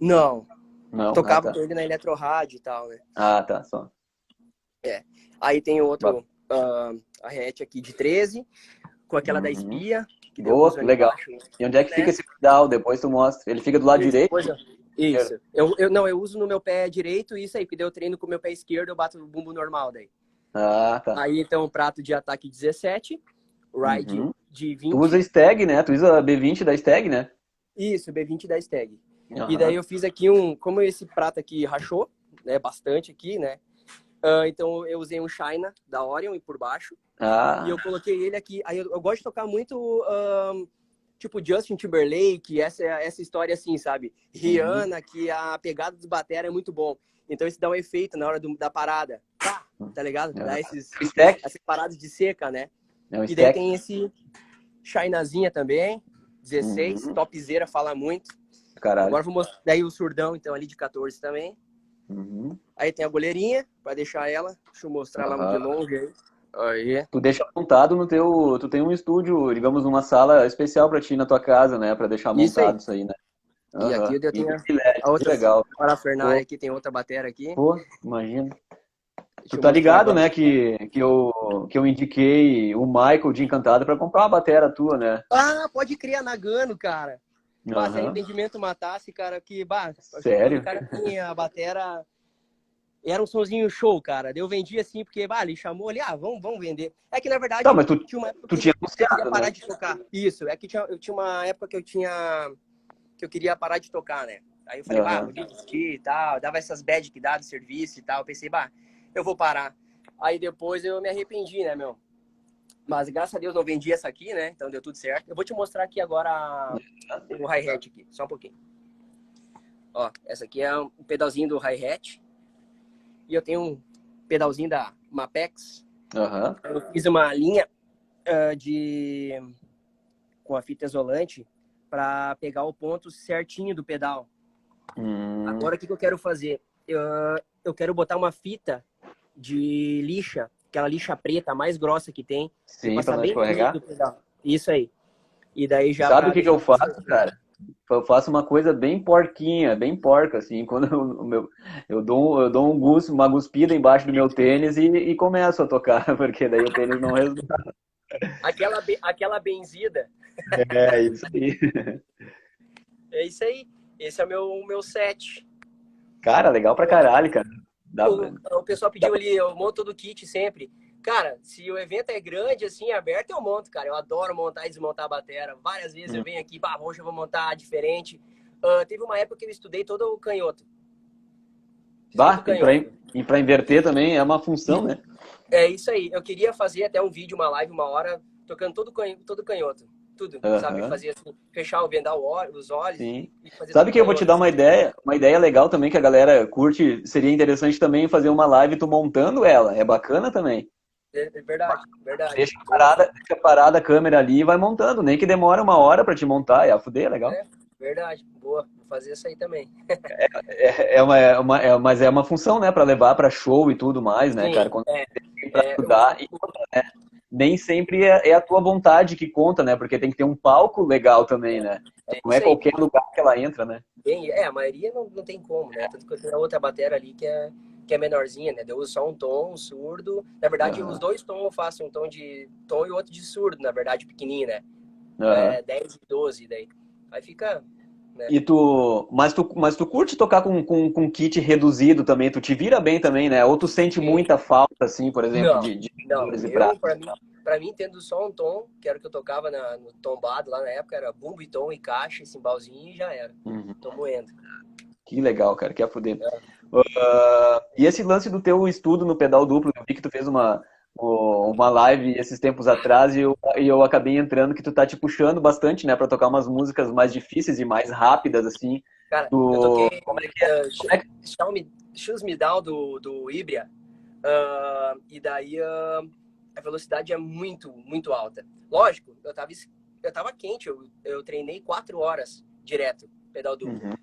Não. Não? Tocava ah, tá. com ele na Eletro Rádio e tal, né? Ah, tá, só. É. Aí tem outro, uh, a rete aqui de 13, com aquela uhum. da espia, Que Boa, legal. E onde é que né? fica esse pedal? Depois tu mostra. Ele fica do lado isso, direito? Coisa. Isso. Eu, eu, não, eu uso no meu pé direito isso aí, porque eu treino com o meu pé esquerdo, eu bato o bumbo normal daí. Ah, tá. Aí então prato de ataque 17, ride uhum. de 20. Tu usa Stag, né? Tu usa B20 da Stag, né? Isso, B20 da Stag. Uhum. E daí eu fiz aqui um, como esse prato aqui rachou, né, bastante aqui, né? Uh, então eu usei um China da Orion e por baixo. Ah. E eu coloquei ele aqui. Aí eu, eu gosto de tocar muito tipo Justin Timberlake, essa essa história assim, sabe? Rihanna, que a pegada dos batera é muito bom. Então isso dá um efeito na hora do, da parada. Pá, tá ligado? Dá é. esses, essas paradas de seca, né? É um e daí tem esse Chinazinha também, 16, uhum. topzera, fala muito. Caralho. Agora vou mostrar daí o surdão, então, ali de 14 também. Uhum. Aí tem a goleirinha, para deixar ela. Deixa eu mostrar uhum. lá de longe aí. Aí. Tu deixa montado no teu. Tu tem um estúdio, digamos, numa sala especial para ti na tua casa, né? Para deixar montado isso aí, isso aí né? Uhum. E aqui eu tenho a outra legal. parafernália aqui, tem outra bateria aqui. Pô, imagina. tu tá ligado, né, que, que, eu, que eu indiquei o Michael de Encantado para comprar uma bateria tua, né? Ah, pode criar Nagano, cara. Bah, uhum. se arrependimento matasse, cara, que, bah, Sério? O cara tinha a batera. Era um sonzinho show, cara. Eu vendi assim, porque, bah, ele chamou ali, ah, vamos, vamos vender. É que, na verdade, não, mas tu, tinha uma época tu tinha anunciado, eu parar né? de tocar. Isso, é que tinha, eu tinha uma época que eu tinha. que eu queria parar de tocar, né? Aí eu falei, uhum. bah, vou desistir e tal. Dava essas bad que dá do serviço e tal. Eu pensei, bah, eu vou parar. Aí depois eu me arrependi, né, meu? Mas graças a Deus não vendi essa aqui, né? Então deu tudo certo. Eu vou te mostrar aqui agora o hi-hat aqui, só um pouquinho. Ó, essa aqui é um pedalzinho do hi-hat. E eu tenho um pedalzinho da Mapex. Uhum. Eu fiz uma linha uh, de com a fita isolante para pegar o ponto certinho do pedal. Hum. Agora o que, que eu quero fazer? Eu, eu quero botar uma fita de lixa aquela lixa preta mais grossa que tem. Sim, pra não escorregar. Isso aí. E daí já. Sabe o que, que eu faço, cara? Eu faço uma coisa bem porquinha, bem porca, assim, <laughs> quando eu, meu, eu, dou, eu dou um gus, uma guspida embaixo do meu tênis e, e começo a tocar, <laughs> porque daí o tênis não resulta. Aquela, aquela benzida. É, isso aí. <laughs> É isso aí. Esse é o meu, meu set. Cara, legal pra caralho, cara. Dá, o, o, pessoal pediu dá. ali, eu monto todo o kit sempre. Cara, se o evento é grande, assim, aberto, eu monto, cara. Eu adoro montar e desmontar a bateria. Várias vezes hum. eu venho aqui, bah, hoje eu vou montar diferente. Uh, teve uma época que eu estudei todo o canhoto. Bah, e para inverter também é uma função, né? É isso aí. Eu queria fazer até um vídeo, uma live, uma hora, tocando todo, todo canhoto tudo, uhum. sabe? Fazer assim, fechar o vendar os olhos. Sim. sabe que eu vou te dar uma ideia, uma ideia legal também que a galera curte, seria interessante também fazer uma live tu montando ela, é bacana também. É, é verdade, verdade. Deixa parada, deixa parada a câmera ali e vai montando, nem que demora uma hora para te montar, é a fuder, é legal. É, verdade, boa, vou fazer isso aí também. é, é, é, uma, é, uma, é, mas é uma função, né, para levar para show e tudo mais, né, Sim, cara, quando é, tem pra estudar. Eu... E, né, nem sempre é, é, a tua vontade que conta, né? Porque tem que ter um palco legal também, né? É, não é qualquer lugar que ela entra, né? Bem, é, a maioria não, não tem como, né? Tanto que eu tenho a outra bateria ali que é, que é menorzinha, né? Eu uso só um tom, um surdo. Na verdade, uhum. os dois tons eu faço um tom de tom e outro de surdo, na verdade, pequenininho, né? Uhum. É 10 e 12 daí. Aí fica né? E tu, mas tu, mas tu curte tocar com, com, com kit reduzido também, tu te vira bem também, né? Ou tu sente Sim. muita falta, assim, por exemplo, não, de, de não, eu, pra, mim, pra mim, tendo só um tom, que era o que eu tocava na, no tombado lá na época, era bumbo e tom e caixa, e cimbalzinho e já era. Uhum. Tô moendo. Que legal, cara, que é fuder. É. Uh, e esse lance do teu estudo no pedal duplo, eu vi que tu fez uma, uma live esses tempos atrás e eu, e eu acabei entrando que tu tá te puxando bastante, né, para tocar umas músicas mais difíceis e mais rápidas, assim. Cara, do... eu toquei Como é que é? Uh, Como é que... Show Me, Shoes Me Down do, do Ibria. Uh, e daí uh, a velocidade é muito, muito alta. Lógico, eu tava, eu tava quente, eu, eu treinei quatro horas direto, pedal duplo. Uhum.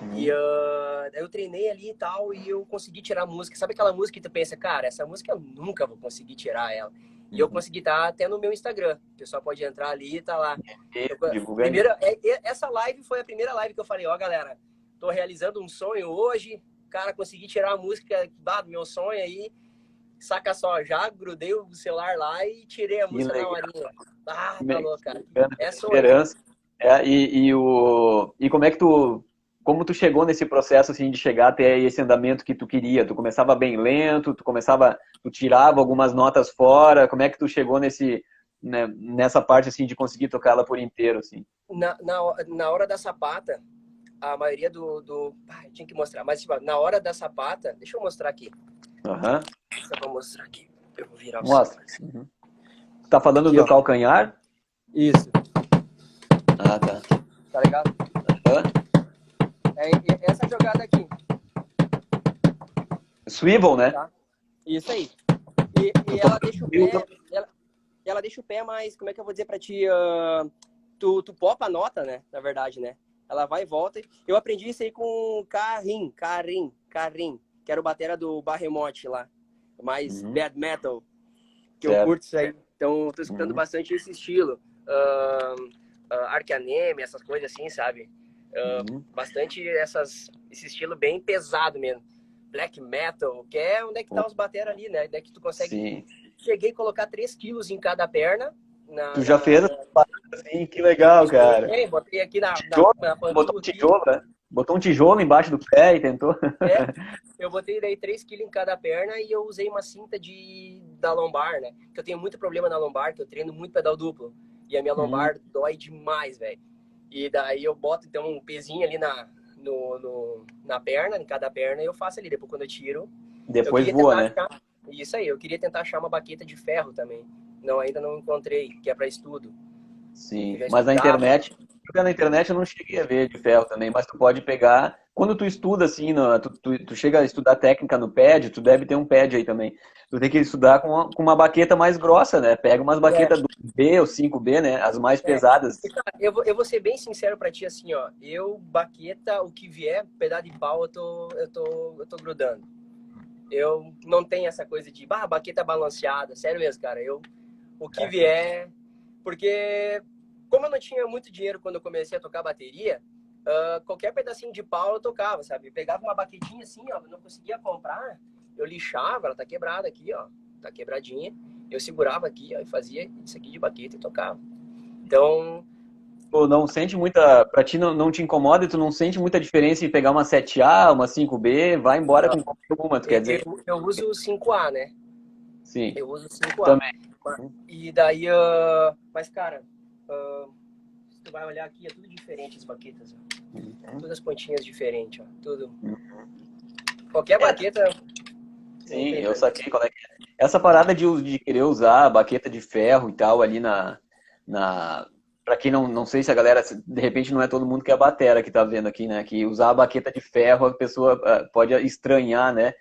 Uhum. E uh, eu treinei ali e tal, e eu consegui tirar a música. Sabe aquela música que tu pensa, cara, essa música eu nunca vou conseguir tirar ela. E uhum. eu consegui estar tá até no meu Instagram. O pessoal pode entrar ali e tá lá. Eu, primeira, é, essa live foi a primeira live que eu falei, ó, oh, galera, tô realizando um sonho hoje. Cara, consegui tirar a música do meu sonho aí. saca só, já grudei o celular lá e tirei a música na horinha. Ah, tá louco, cara. É esperança. É, e, e, o, e como é que tu como tu chegou nesse processo assim de chegar até esse andamento que tu queria? Tu começava bem lento, tu começava, tu tirava algumas notas fora. Como é que tu chegou nesse né, nessa parte assim de conseguir tocar ela por inteiro assim? Na, na, na hora da sapata, a maioria do, do... Ah, tinha que mostrar, mas tipo, na hora da sapata, deixa eu mostrar aqui. Aham. Uhum. Eu vou mostrar aqui. Eu vou virar o Mostra. Uhum. Tá falando aqui, do ó. calcanhar? Isso. Ah, tá. Tá ligado? Aham. É essa jogada aqui. Swivel, né? Tá? Isso aí. E, e ela deixa o pé. Ela, ela, deixa o pé mais. Como é que eu vou dizer pra ti? Uh, tu, tu popa a nota, né? Na verdade, né? Ela vai e volta. Eu aprendi isso aí com Karim, Karim, Karim, que era o batera do Barremote lá. Mais uhum. bad metal. Que certo. eu curto isso aí. Então, tô escutando uhum. bastante esse estilo. Uh, uh, Arcaneme, essas coisas assim, sabe? Uh, uhum. Bastante essas, esse estilo bem pesado mesmo. Black metal, que é onde é que tá os bateras ali, né? Onde é que tu consegue. Sim. Cheguei a colocar 3 quilos em cada perna. Na, tu já na, fez assim, que legal, cara. É, botei aqui na. Tijolo, na, na botou um tijolo, né? Botou um tijolo embaixo do pé e tentou. É, <laughs> eu botei daí 3 quilos em cada perna e eu usei uma cinta de, da lombar, né? Que eu tenho muito problema na lombar, que eu treino muito pedal duplo. E a minha uhum. lombar hum. dói demais, velho. E daí eu boto então um pezinho ali na, no, no, na perna, em cada perna, e eu faço ali. Depois quando eu tiro. Depois voa, né? Achar, isso aí, eu queria tentar achar uma baqueta de ferro também. Não, ainda não encontrei, que é para estudo. Sim, mas na internet, na internet eu não cheguei a ver de ferro também, mas tu pode pegar quando tu estuda, assim, no, tu, tu, tu, chega a estudar técnica no pad, tu deve ter um pad aí também. Tu tem que estudar com uma, com uma baqueta mais grossa, né? Pega umas baquetas é. do B ou 5B, né? As mais é. pesadas. Eu vou, eu vou ser bem sincero pra ti, assim, ó. Eu, baqueta, o que vier, pedaço de pau, eu tô, eu tô, eu tô grudando. Eu não tenho essa coisa de, bah, baqueta balanceada. Sério mesmo, cara. Eu, o que é. vier... Porque, como eu não tinha muito dinheiro quando eu comecei a tocar bateria, uh, qualquer pedacinho de pau eu tocava, sabe? Eu pegava uma baquetinha assim, ó, não conseguia comprar, eu lixava, ela tá quebrada aqui, ó, tá quebradinha. Eu segurava aqui, ó, e fazia isso aqui de baqueta e tocava. Então, Pô, não sente muita. Pra ti não, não te incomoda e tu não sente muita diferença em pegar uma 7A, uma 5B, vai embora não. com qualquer uma, tu quer dizer? Eu, eu uso o 5A, né? Sim. Eu uso o 5A. Também. E daí, uh... mas cara, uh tu vai olhar aqui, é tudo diferente as baquetas. Ó. Uhum. Todas as pontinhas diferentes, ó. Tudo. Uhum. Qualquer é. baqueta. Sim, eu saquei qual é que é. Essa parada de, de querer usar a baqueta de ferro e tal ali na. na para quem não, não sei se a galera, de repente não é todo mundo que é a batera que tá vendo aqui, né? Que usar a baqueta de ferro a pessoa ah, pode estranhar, né?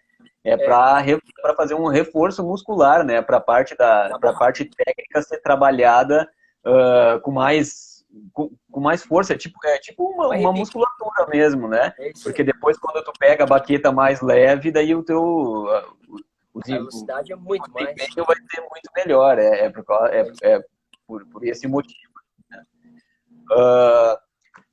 É, é. para fazer um reforço muscular, né? Para parte da pra parte técnica ser trabalhada uh, com mais com, com, mais força, é tipo, é tipo uma, uma musculatura mesmo, né? É Porque depois quando tu pega a baqueta mais leve, daí o teu o, o, a velocidade é muito mais. vai ser muito melhor, é, é, por, é, é por, por esse motivo. Né? Uh,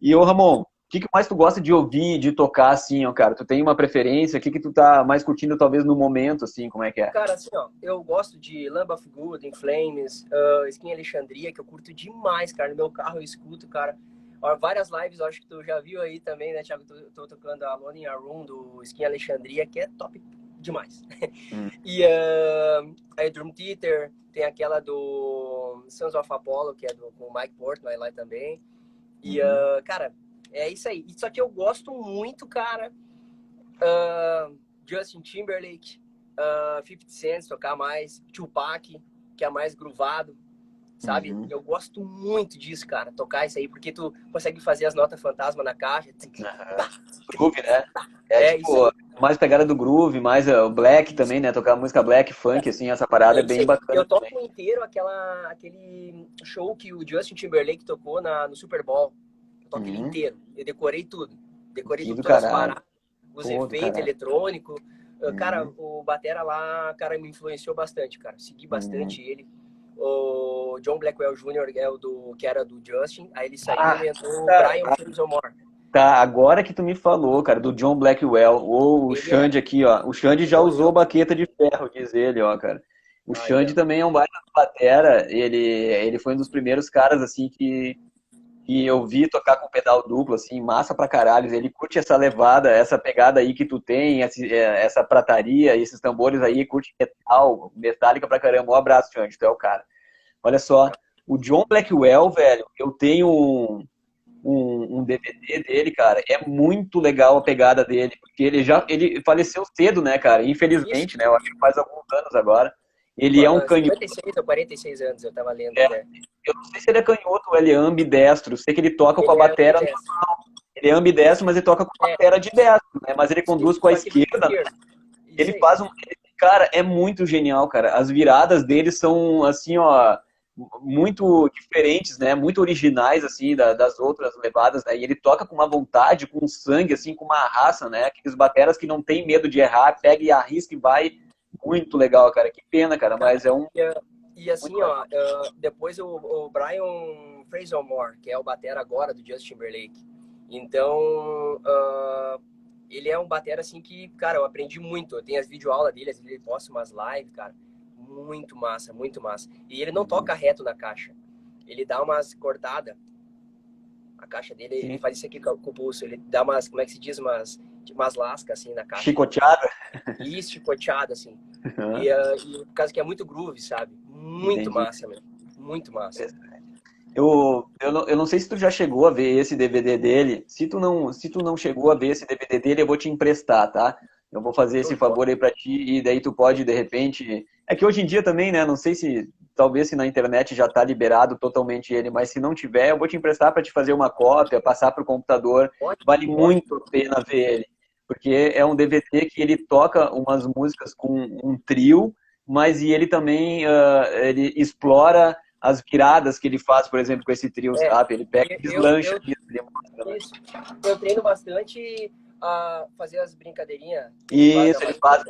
e o Ramon, que, que mais tu gosta de ouvir, de tocar, assim, ó, cara? Tu tem uma preferência? O que, que tu tá mais curtindo, talvez, no momento, assim, como é que é? Cara, assim, ó, eu gosto de Lamb of Good, In Flames, uh, Skin Alexandria, que eu curto demais, cara. No meu carro eu escuto, cara. Ó, várias lives, acho que tu já viu aí também, né, Thiago? Tô, tô tocando a Lone in a Room do Skin Alexandria, que é top demais. Hum. <laughs> e uh, a Drum Theater, tem aquela do Sons of Apollo, que é do, com o Mike Portnoy lá também. E, uh, cara, é isso aí. Só que eu gosto muito, cara, uh, Justin Timberlake, uh, 50 Cent, tocar mais, Tupac, que é mais groovado, sabe? Uhum. Eu gosto muito disso, cara, tocar isso aí, porque tu consegue fazer as notas fantasma na caixa. Uhum. Groove, né? É, é tipo, mais pegada do groove, mais o black também, né? Tocar música black, funk, assim, essa parada é bem bacana. Eu toco também. inteiro aquela, aquele show que o Justin Timberlake tocou na, no Super Bowl toque uhum. inteiro. Eu decorei tudo. Decorei tudo, todas as paradas, os Pô, efeitos eletrônicos. Uhum. Cara, o Batera lá, cara, me influenciou bastante, cara. Segui bastante uhum. ele. O John Blackwell Jr. é o do, que era do Justin. Aí ele saiu ah, e entrou o Brian Moore. Tá, agora que tu me falou, cara, do John Blackwell, ou o ele Xande é... aqui, ó. O Xande já usou baqueta de ferro, diz ele, ó, cara. O ah, Xande é. também é um baita batera, ele, ele foi um dos primeiros caras, assim, que, que eu vi tocar com pedal duplo, assim, massa pra caralho. Ele curte essa levada, essa pegada aí que tu tem, é, essa prataria, esses tambores aí, curte metal, metálica pra caramba. Um abraço, Xande, tu é o cara. Olha só, o John Blackwell, velho, eu tenho um, um, um, DVD dele, cara. É muito legal a pegada dele, porque ele já ele faleceu cedo, né, cara? Infelizmente, Isso. né? Eu acho que faz alguns anos agora. Ele Pô, é um canhoto. 56 ou 46 anos, eu tava lendo. É, né? Eu não sei se ele é canhoto ou ele é ambidestro. Sei que ele toca ele com a é batera normal. Ele é ambidestro, mas ele toca com a é. batera de destro, né? Mas ele conduz com a esquerda. Ele faz um. Cara, é muito genial, cara. As viradas dele são assim, ó muito diferentes, né? Muito originais, assim, da, das outras levadas, né? E ele toca com uma vontade, com sangue, assim, com uma raça, né? Aqueles bateras que não tem medo de errar, pega e arrisca e vai. Muito legal, cara. Que pena, cara, mas é um... E, assim, ó, uh, depois o, o Brian Fraser-Moore, que é o batera agora do Justin Timberlake. Então, uh, ele é um batera, assim, que, cara, eu aprendi muito. Eu tenho as videoaulas dele, ele posta umas lives, cara muito massa, muito massa. E ele não toca reto na caixa. Ele dá umas cortadas. A caixa dele, Sim. ele faz isso aqui com o pulso. Ele dá umas, como é que se diz, umas, umas lascas assim na caixa. Chicoteada? Isso, chicoteada, assim. Uhum. E, uh, e, por causa que é muito groove, sabe? Muito Entendi. massa, mesmo. Muito massa. Eu, eu, não, eu não sei se tu já chegou a ver esse DVD dele. Se tu, não, se tu não chegou a ver esse DVD dele, eu vou te emprestar, tá? Eu vou fazer esse favor aí para ti e daí tu pode, de repente. É que hoje em dia também, né? Não sei se talvez se na internet já está liberado totalmente ele, mas se não tiver, eu vou te emprestar para te fazer uma cópia, passar para o computador. Vale muito a pena ver ele, porque é um DVD que ele toca umas músicas com um trio, mas e ele também uh, ele explora as viradas que ele faz, por exemplo, com esse trio, é, sabe? Ele pega e deslancha. Eu, eu, né? eu treino bastante a fazer as brincadeirinhas. Isso, ele faz,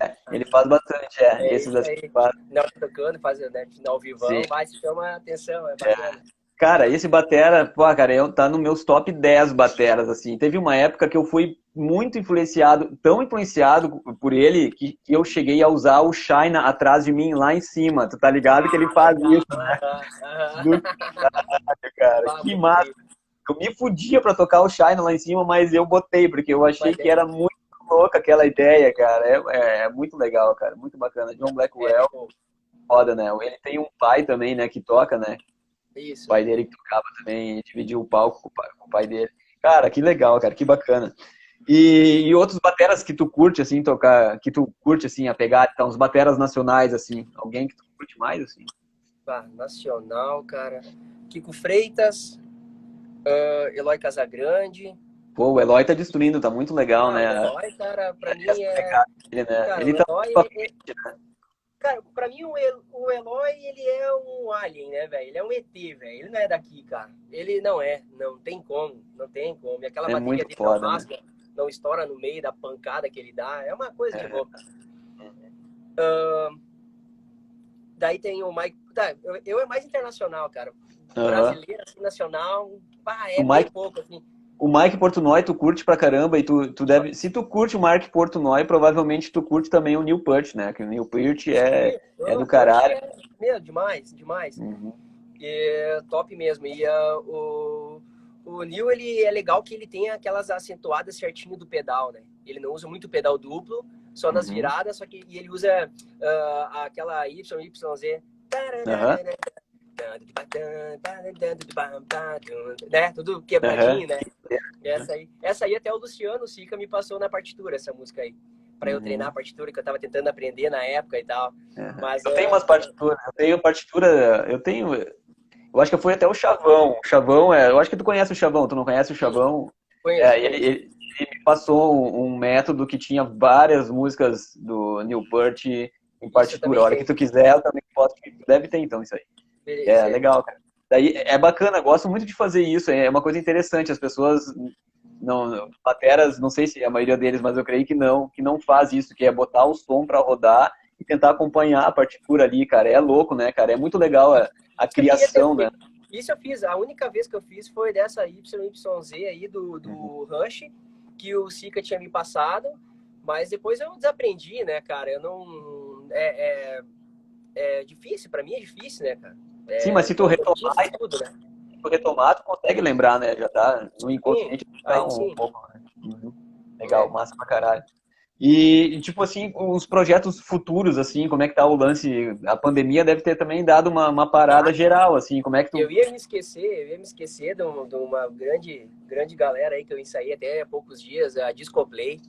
é, ele faz bastante, é. é esses assim faz. Não, tocando, fazendo, né, ao vivo, mas chama atenção, é, é. bacana. É. Cara, esse batera, pô, cara, eu, tá no meus top 10 bateras, assim. Teve uma época que eu fui muito influenciado, tão influenciado por ele, que, que eu cheguei a usar o China atrás de mim lá em cima. Tu tá ligado que ele faz isso, né? <laughs> Do... cara, que massa. Eu me fudia pra tocar o Shine lá em cima, mas eu botei, porque eu achei que era muito louca aquela ideia, cara. É, é, é muito legal, cara. Muito bacana. John Blackwell, foda, né? Ele tem um pai também, né, que toca, né? Isso. O pai dele que tocava também, dividiu o palco com o pai, com o pai dele. Cara, que legal, cara, que bacana. E, e, outros bateras que tu curte, assim, tocar, que tu curte, assim, a pegar, então, os bateras nacionais, assim, alguém que tu curte mais, assim? Ah, nacional, cara. Kiko Freitas, Uh, Eloy Casagrande. Pô, o Eloy tá destruindo, tá muito legal, ah, né? O Eloy, cara, pra mim é. Ele, né? Cara, ele tá. Eloy, ele... Cara, pra mim o, Eloy, ele é um alien, né, velho? Ele é um ET, velho. Ele não é daqui, cara. Ele não é. Não tem como. Não tem como. E aquela é bateria dele foda, máscara né? não estoura no meio da pancada que ele dá. É uma coisa é. de louca. Uh, daí tem o Mike. Tá, eu, eu é mais internacional, cara. Brasileiro, assim, nacional, pá, é o Mike, pouco, assim. O Mike Portnoy tu curte pra caramba e tu, tu deve... Se tu curte o Mike Portnoy, provavelmente tu curte também o Neil Peart, né? Que o Neil Peart é, é do caralho. É, demais, demais. Uhum. É, top mesmo. E uh, o, o Neil, ele é legal que ele tem aquelas acentuadas certinho do pedal, né? Ele não usa muito pedal duplo, só nas uhum. viradas, só que e ele usa uh, aquela Y, YZ. Uhum né? Tudo quebradinho, uhum. né? Essa aí, essa aí até o Luciano Sica me passou na partitura, essa música aí. Pra eu uhum. treinar a partitura, que eu tava tentando aprender na época e tal. Uhum. Mas, eu tenho umas partituras, eu tenho partitura, eu tenho. Eu acho que foi até o Chavão. O Chavão é. Eu acho que tu conhece o Chavão, tu não conhece o Chavão? Conheço. É, ele, ele, ele, me passou um, método que tinha várias músicas do Neil Peart em partitura. A hora que tu quiser, eu também posso. Deve ter então isso aí. Beleza. É, legal, cara. Daí é bacana, gosto muito de fazer isso, é uma coisa interessante. As pessoas não, bateras, não sei se a maioria deles, mas eu creio que não, que não faz isso, que é botar o som para rodar e tentar acompanhar a partitura ali, cara. É louco, né, cara? É muito legal a, a criação, ia né? Isso eu fiz. A única vez que eu fiz foi dessa YYZ aí do, do uhum. Rush, que o Sika tinha me passado. Mas depois eu desaprendi, né, cara? Eu não. É, é, é difícil, para mim é difícil, né, cara? É, Sim, mas se tu retomar, tudo, né? se tu retomar, tu consegue lembrar, né? Já tá no inconsciente, sim, tá um, pouco, né? Uhum. Legal, é. massa pra caralho. E, tipo assim, os projetos futuros, assim, como é que tá o lance? A pandemia deve ter também dado uma, uma parada geral, assim, como é que tu... Eu ia me esquecer, eu ia me esquecer de, de uma grande, grande galera aí que eu ensaiei até há poucos dias, a Discoplay,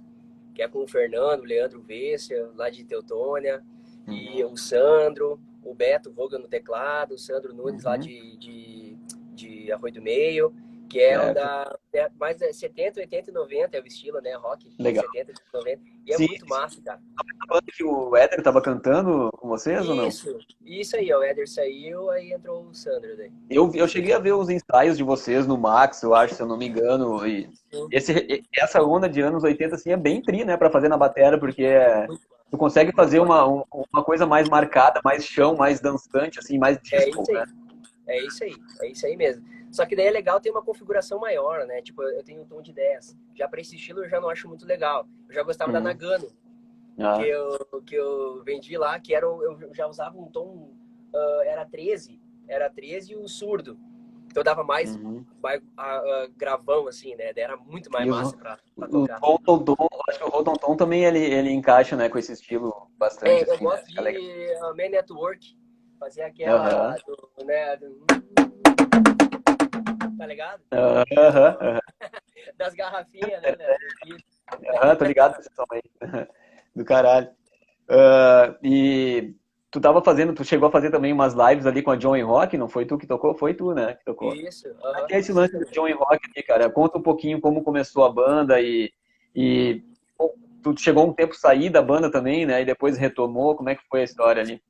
que é com o Fernando, o Leandro Vessia, lá de Teutônia, uhum. e o Sandro, o Beto Voga no teclado, o Sandro Nunes uhum. lá de, de, de Arroio do Meio, que é, é. da é, mais 70, 80 e 90 é o estilo, né? Rock. Legal. 70, 90. E é sim, muito massa, cara. A banda que o Éder tava cantando com vocês isso, ou não? Isso, isso aí, o Éder saiu, aí entrou o Sandro daí. Eu, eu cheguei a ver os ensaios de vocês no Max, eu acho, se eu não me engano. E esse, essa onda de anos 80, assim, é bem tri, né, pra fazer na bateria, porque é, tu consegue fazer uma, uma coisa mais marcada, mais chão, mais dançante, assim, mais é disco, é né? É isso aí, é isso aí mesmo. Só que daí é legal ter uma configuração maior, né? Tipo, eu tenho um tom de 10. Já para esse estilo eu já não acho muito legal. Eu já gostava uhum. da Nagano, ah. que, eu, que eu vendi lá, que era, eu já usava um tom, uh, era 13, era 13 e o surdo. Então dava mais, uhum. mais uh, uh, gravão, assim, né? Era muito mais e massa para tocar. O Tom, acho que o Rodon Tom também ele, ele encaixa, né, com esse estilo bastante. É, eu assim, gosto né? de uh, Man Network, fazer aquela, uhum. do, né, do tá ligado? <laughs> Das garrafinhas, né? Aham, tô ligado nesse som aí. <laughs> Do caralho. Uh, e tu tava fazendo, tu chegou a fazer também umas lives ali com a John Rock, não foi tu que tocou? Foi tu, né, que tocou. Isso. Uhum. -huh. é esse lance do John Rock aqui, cara? Conta um pouquinho como começou a banda e, e tu chegou um tempo sair da banda também, né, e depois retomou, como é que foi a história ali?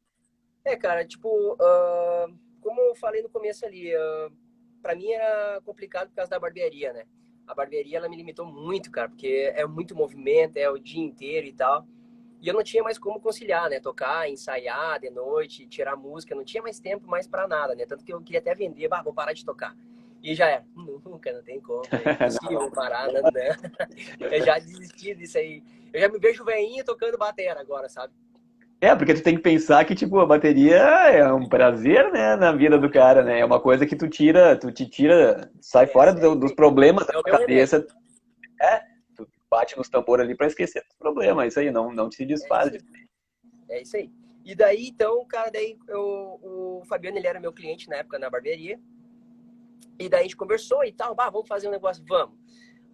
É, cara, tipo, uh, como eu falei no começo ali, uh, para mim era complicado por causa da barbearia, né? A barbearia ela me limitou muito, cara, porque é muito movimento, é o dia inteiro e tal. E eu não tinha mais como conciliar, né? Tocar, ensaiar de noite, tirar música, não tinha mais tempo mais para nada, né? Tanto que eu queria até vender, bah, vou parar de tocar. E já é, <laughs> nunca, não tem como, <laughs> é impossível parar, né? <laughs> Eu já desisti disso aí. Eu já me vejo veinho tocando batera agora, sabe? É, porque tu tem que pensar que, tipo, a bateria é um prazer, né, na vida do cara, né? É uma coisa que tu tira, tu te tira, sai é, fora do, dos problemas é da tua cabeça. É, tu bate nos tambores ali pra esquecer dos problemas, isso aí, não, não te desfaz. É isso, é isso aí. E daí, então, cara, daí eu, o Fabiano, ele era meu cliente na época na barbearia. E daí a gente conversou e tal, bah, vamos fazer um negócio, vamos.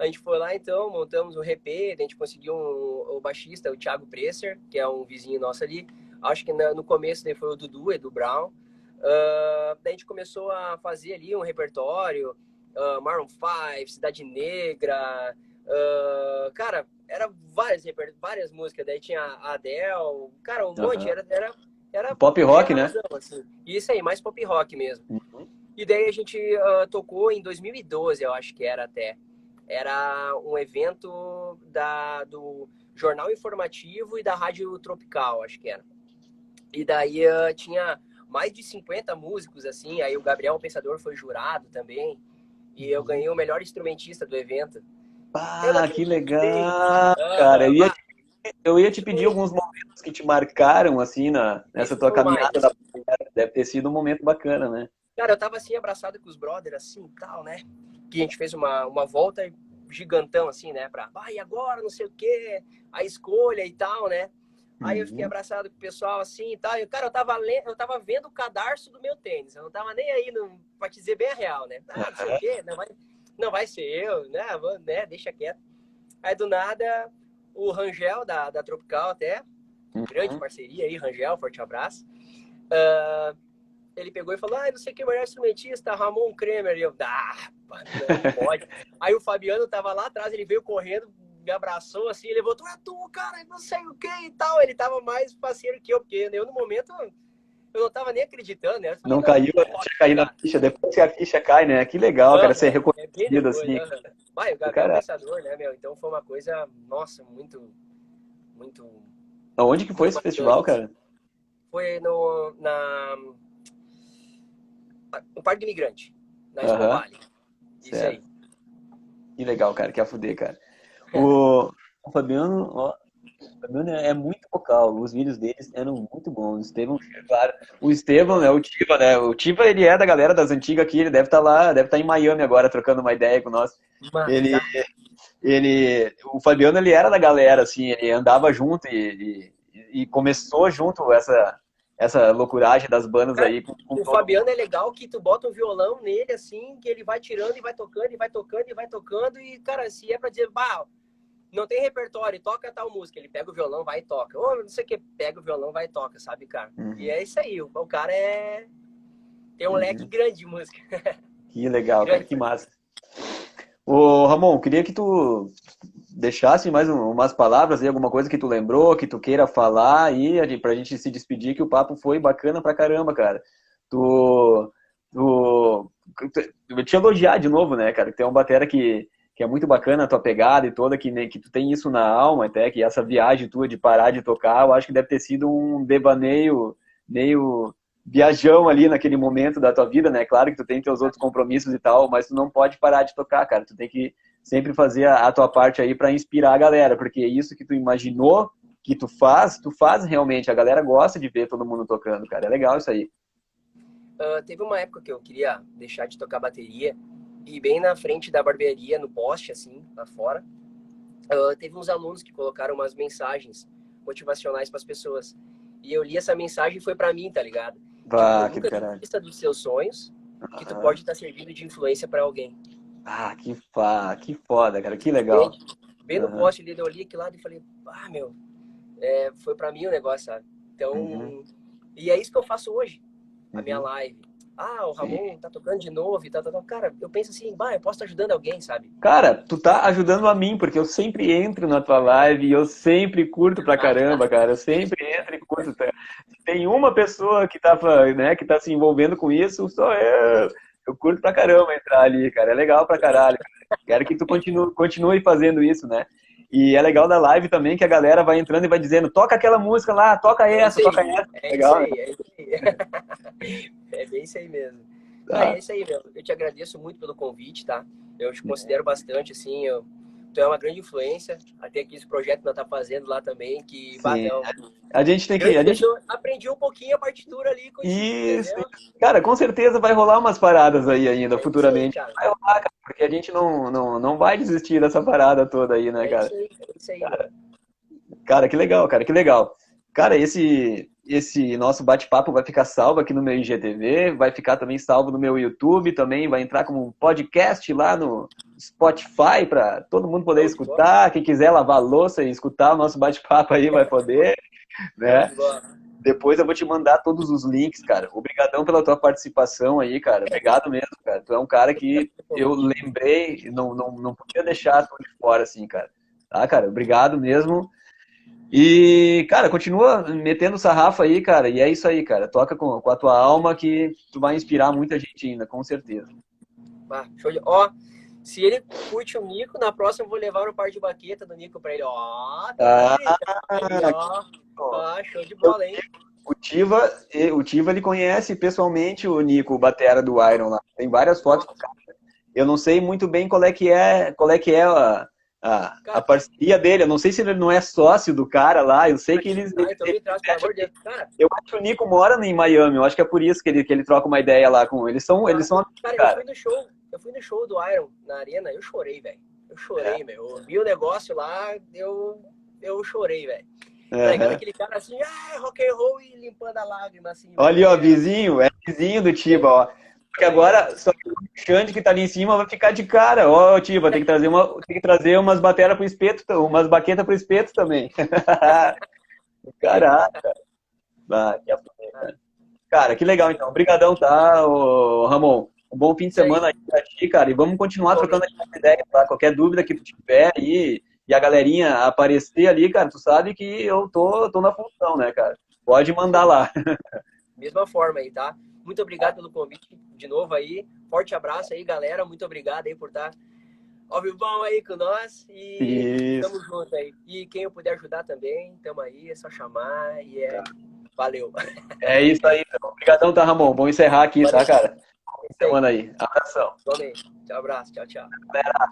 A gente foi lá então, montamos o RP, a gente conseguiu um, o baixista, o Thiago Presser, que é um vizinho nosso ali. Acho que no começo daí foi o Dudu, Edu Brown. Uh, daí a gente começou a fazer ali um repertório, uh, Maroon 5, Cidade Negra, uh, cara, era várias, várias músicas. Daí tinha a Adele, cara, um monte, era, era, era pop rock, né? Assim. Isso aí, mais pop rock mesmo. Uhum. E daí a gente uh, tocou em 2012, eu acho que era até era um evento da, do Jornal Informativo e da Rádio Tropical, acho que era. E daí uh, tinha mais de 50 músicos, assim, aí o Gabriel Pensador foi jurado também, e eu ganhei o melhor instrumentista do evento. Ah, que legal, cara. Eu ia, te, eu ia te pedir alguns momentos que te marcaram, assim, na, nessa tua caminhada da Deve ter sido um momento bacana, né? Cara, eu tava assim, abraçado com os brothers, assim, tal, né? que a gente fez uma, uma volta gigantão, assim, né? Pra, ah, e agora, não sei o quê, a escolha e tal, né? Aí eu fiquei uhum. abraçado com o pessoal assim e tal. E, cara, eu tava, lendo, eu tava vendo o cadarço do meu tênis. Eu não tava nem aí no, pra te dizer bem a real, né? Ah, não sei o quê, <laughs> não vai, não vai ser eu, né? Vou, né? Deixa quieto. Aí do nada, o Rangel da, da Tropical até, uhum. grande parceria aí, Rangel, forte abraço. Uh, ele pegou e falou: Ah, não sei que, melhor instrumentista, Ramon Kremer. E eu, ah, não pode. <laughs> Aí o Fabiano tava lá atrás, ele veio correndo, me abraçou assim, ele voltou: É tu, cara, não sei o que e tal. Ele tava mais parceiro que eu, porque eu no momento eu não tava nem acreditando, né? Falei, não, caiu, não deixa cair na ficha, depois que a ficha cai, né? Que legal, não, cara, ser é reconhecido é assim. Né? Vai, o Gabriel é pensador, né, meu? Então foi uma coisa, nossa, muito. Muito. Aonde que foi esse festival, cara? Foi no, na um parque de imigrante, na Expo Vale. Isso certo. aí. Que legal, cara, que fuder, cara. O, o Fabiano, ó, o Fabiano é muito vocal, os vídeos deles eram muito bons. O Estevão, claro. O Estevão, né, o Tiva, né? O Tiva, ele é da galera das antigas aqui, ele deve estar tá lá, deve estar tá em Miami agora, trocando uma ideia com nós. Mas, ele, tá. ele, o Fabiano, ele era da galera, assim, ele andava junto e, e, e começou junto essa, essa loucuragem das bandas Cara, aí. Com, com o Fabiano é legal que tu bota um violão nele, assim, que ele vai tirando e vai tocando, e vai tocando, e vai tocando, e, cara, se é pra dizer, bah, não tem repertório, toca tal música, ele pega o violão, vai e toca. Ou não sei o que, pega o violão, vai e toca, sabe, cara? Uhum. E é isso aí, o, o cara é... tem um uhum. leque grande de música. Que legal, cara, <laughs> que massa. Ô, Ramon, queria que tu deixasse mais umas palavras aí, alguma coisa que tu lembrou, que tu queira falar aí, pra gente se despedir, que o papo foi bacana pra caramba, cara. Tu, tu, eu te elogiar de novo, né, cara, tem uma batera que, que é muito bacana a tua pegada e toda, que, né, que tu tem isso na alma até, que essa viagem tua de parar de tocar, eu acho que deve ter sido um devaneio meio viajão ali naquele momento da tua vida, né? Claro que tu tem teus outros compromissos e tal, mas tu não pode parar de tocar, cara. Tu tem que sempre fazer a, a tua parte aí para inspirar a galera, porque isso que tu imaginou que tu faz, tu faz realmente. A galera gosta de ver todo mundo tocando, cara. É legal isso aí. Uh, teve uma época que eu queria deixar de tocar bateria e bem na frente da barbearia, no poste, assim, lá fora, uh, teve uns alunos que colocaram umas mensagens motivacionais para as pessoas. E eu li essa mensagem e foi para mim, tá ligado? Bah, tipo, que caralho. lista dos seus sonhos que tu pode estar tá servindo de influência para alguém. Ah, que, fa... que foda, cara, que legal. Bem, no uhum. poste ali, eu olhei lado e falei, ah, meu, é, foi para mim o negócio, sabe? Então, uhum. e é isso que eu faço hoje, a uhum. minha live. Ah, o Ramon Sim. tá tocando de novo e tal, tal, tal. Cara, eu penso assim, bah, eu posso estar ajudando alguém, sabe? Cara, tu tá ajudando a mim, porque eu sempre entro na tua live e eu sempre curto pra caramba, cara. Eu sempre <laughs> entro e curto. Tem uma pessoa que tá, né, que tá se envolvendo com isso, só eu. Eu curto pra caramba entrar ali, cara. É legal pra caralho. Quero que tu continue, continue fazendo isso, né? E é legal da live também que a galera vai entrando e vai dizendo, toca aquela música lá, toca é essa, toca essa. É legal, isso aí, é isso aí. <laughs> é bem isso aí mesmo. Tá. Ah, é isso aí, meu. Eu te agradeço muito pelo convite, tá? Eu te considero bastante, assim, eu, tu é uma grande influência. Até aqui esse projeto que nós tá fazendo lá também, que bateu. A gente tem que. A gente... aprendi um pouquinho a partitura ali com isso. isso cara, com certeza vai rolar umas paradas aí ainda, é futuramente. Aí, vai rolar, cara porque a gente não, não, não vai desistir dessa parada toda aí, né, cara? É isso aí, Cara, cara, que legal, cara, que legal. Cara, esse, esse nosso bate-papo vai ficar salvo aqui no meu IGTV, vai ficar também salvo no meu YouTube, também vai entrar como um podcast lá no Spotify para todo mundo poder escutar. Quem quiser lavar louça e escutar o nosso bate-papo aí vai poder, né? Depois eu vou te mandar todos os links, cara. Obrigadão pela tua participação aí, cara. Obrigado mesmo, cara. Tu é um cara que eu lembrei, não, não, não podia deixar tu de fora, assim, cara. Tá, cara? Obrigado mesmo. E, cara, continua metendo sarrafo aí, cara. E é isso aí, cara. Toca com, com a tua alma que tu vai inspirar muita gente ainda, com certeza. Ah, show de... Ó, se ele curte o Nico, na próxima eu vou levar o par de baqueta do Nico pra ele. Ó, tá ah, aí, ó. Ah, show de bola, hein? O Tiva, o Tiva, ele conhece pessoalmente o Nico, o batera do Iron lá. Tem várias fotos com o cara. Eu não sei muito bem qual é que é, qual é que é a, a, a, parceria dele. Eu não sei se ele não é sócio do cara lá. Eu sei que eles. Ah, então eu acho que o Nico mora em Miami. Eu acho que é por isso que ele, que ele troca uma ideia lá com eles. São, ah, eles são. Cara, cara, eu fui no show. Eu fui no show do Iron na arena. Eu chorei, velho. Eu chorei, é. meu. Eu vi o negócio lá. Eu, eu chorei, velho. Uhum. aquele cara assim, ah, rock and roll e limpando a lágrima, assim. Olha, ó, vizinho, é vizinho do Tiba, ó. Porque agora só que o Xande que tá ali em cima vai ficar de cara. Ó, oh, Tiba, tem que trazer uma, tem que trazer umas bateras pro espeto, umas baquetas pro espeto também. <laughs> Caraca. Ah, que cara, que legal então. Obrigadão, tá, ô, Ramon. Um bom fim de semana aí pra ti, cara. E vamos continuar trocando aqui ideia, tá? Qualquer dúvida que tu tiver aí, e a galerinha aparecer ali, cara, tu sabe que eu tô, tô na função, né, cara? Pode mandar lá. <laughs> Mesma forma aí, tá? Muito obrigado pelo convite de novo aí. Forte abraço aí, galera. Muito obrigado aí por estar ao vivo aí com nós. E Isso. tamo junto aí. E quem eu puder ajudar também, tamo aí, é só chamar. E é. Valeu. É isso aí, então. Obrigadão, tá, Ramon? Vamos encerrar aqui, Valeu. tá, cara? semana aí. Abração. Tchau, abraço. Tchau, tchau. Galera,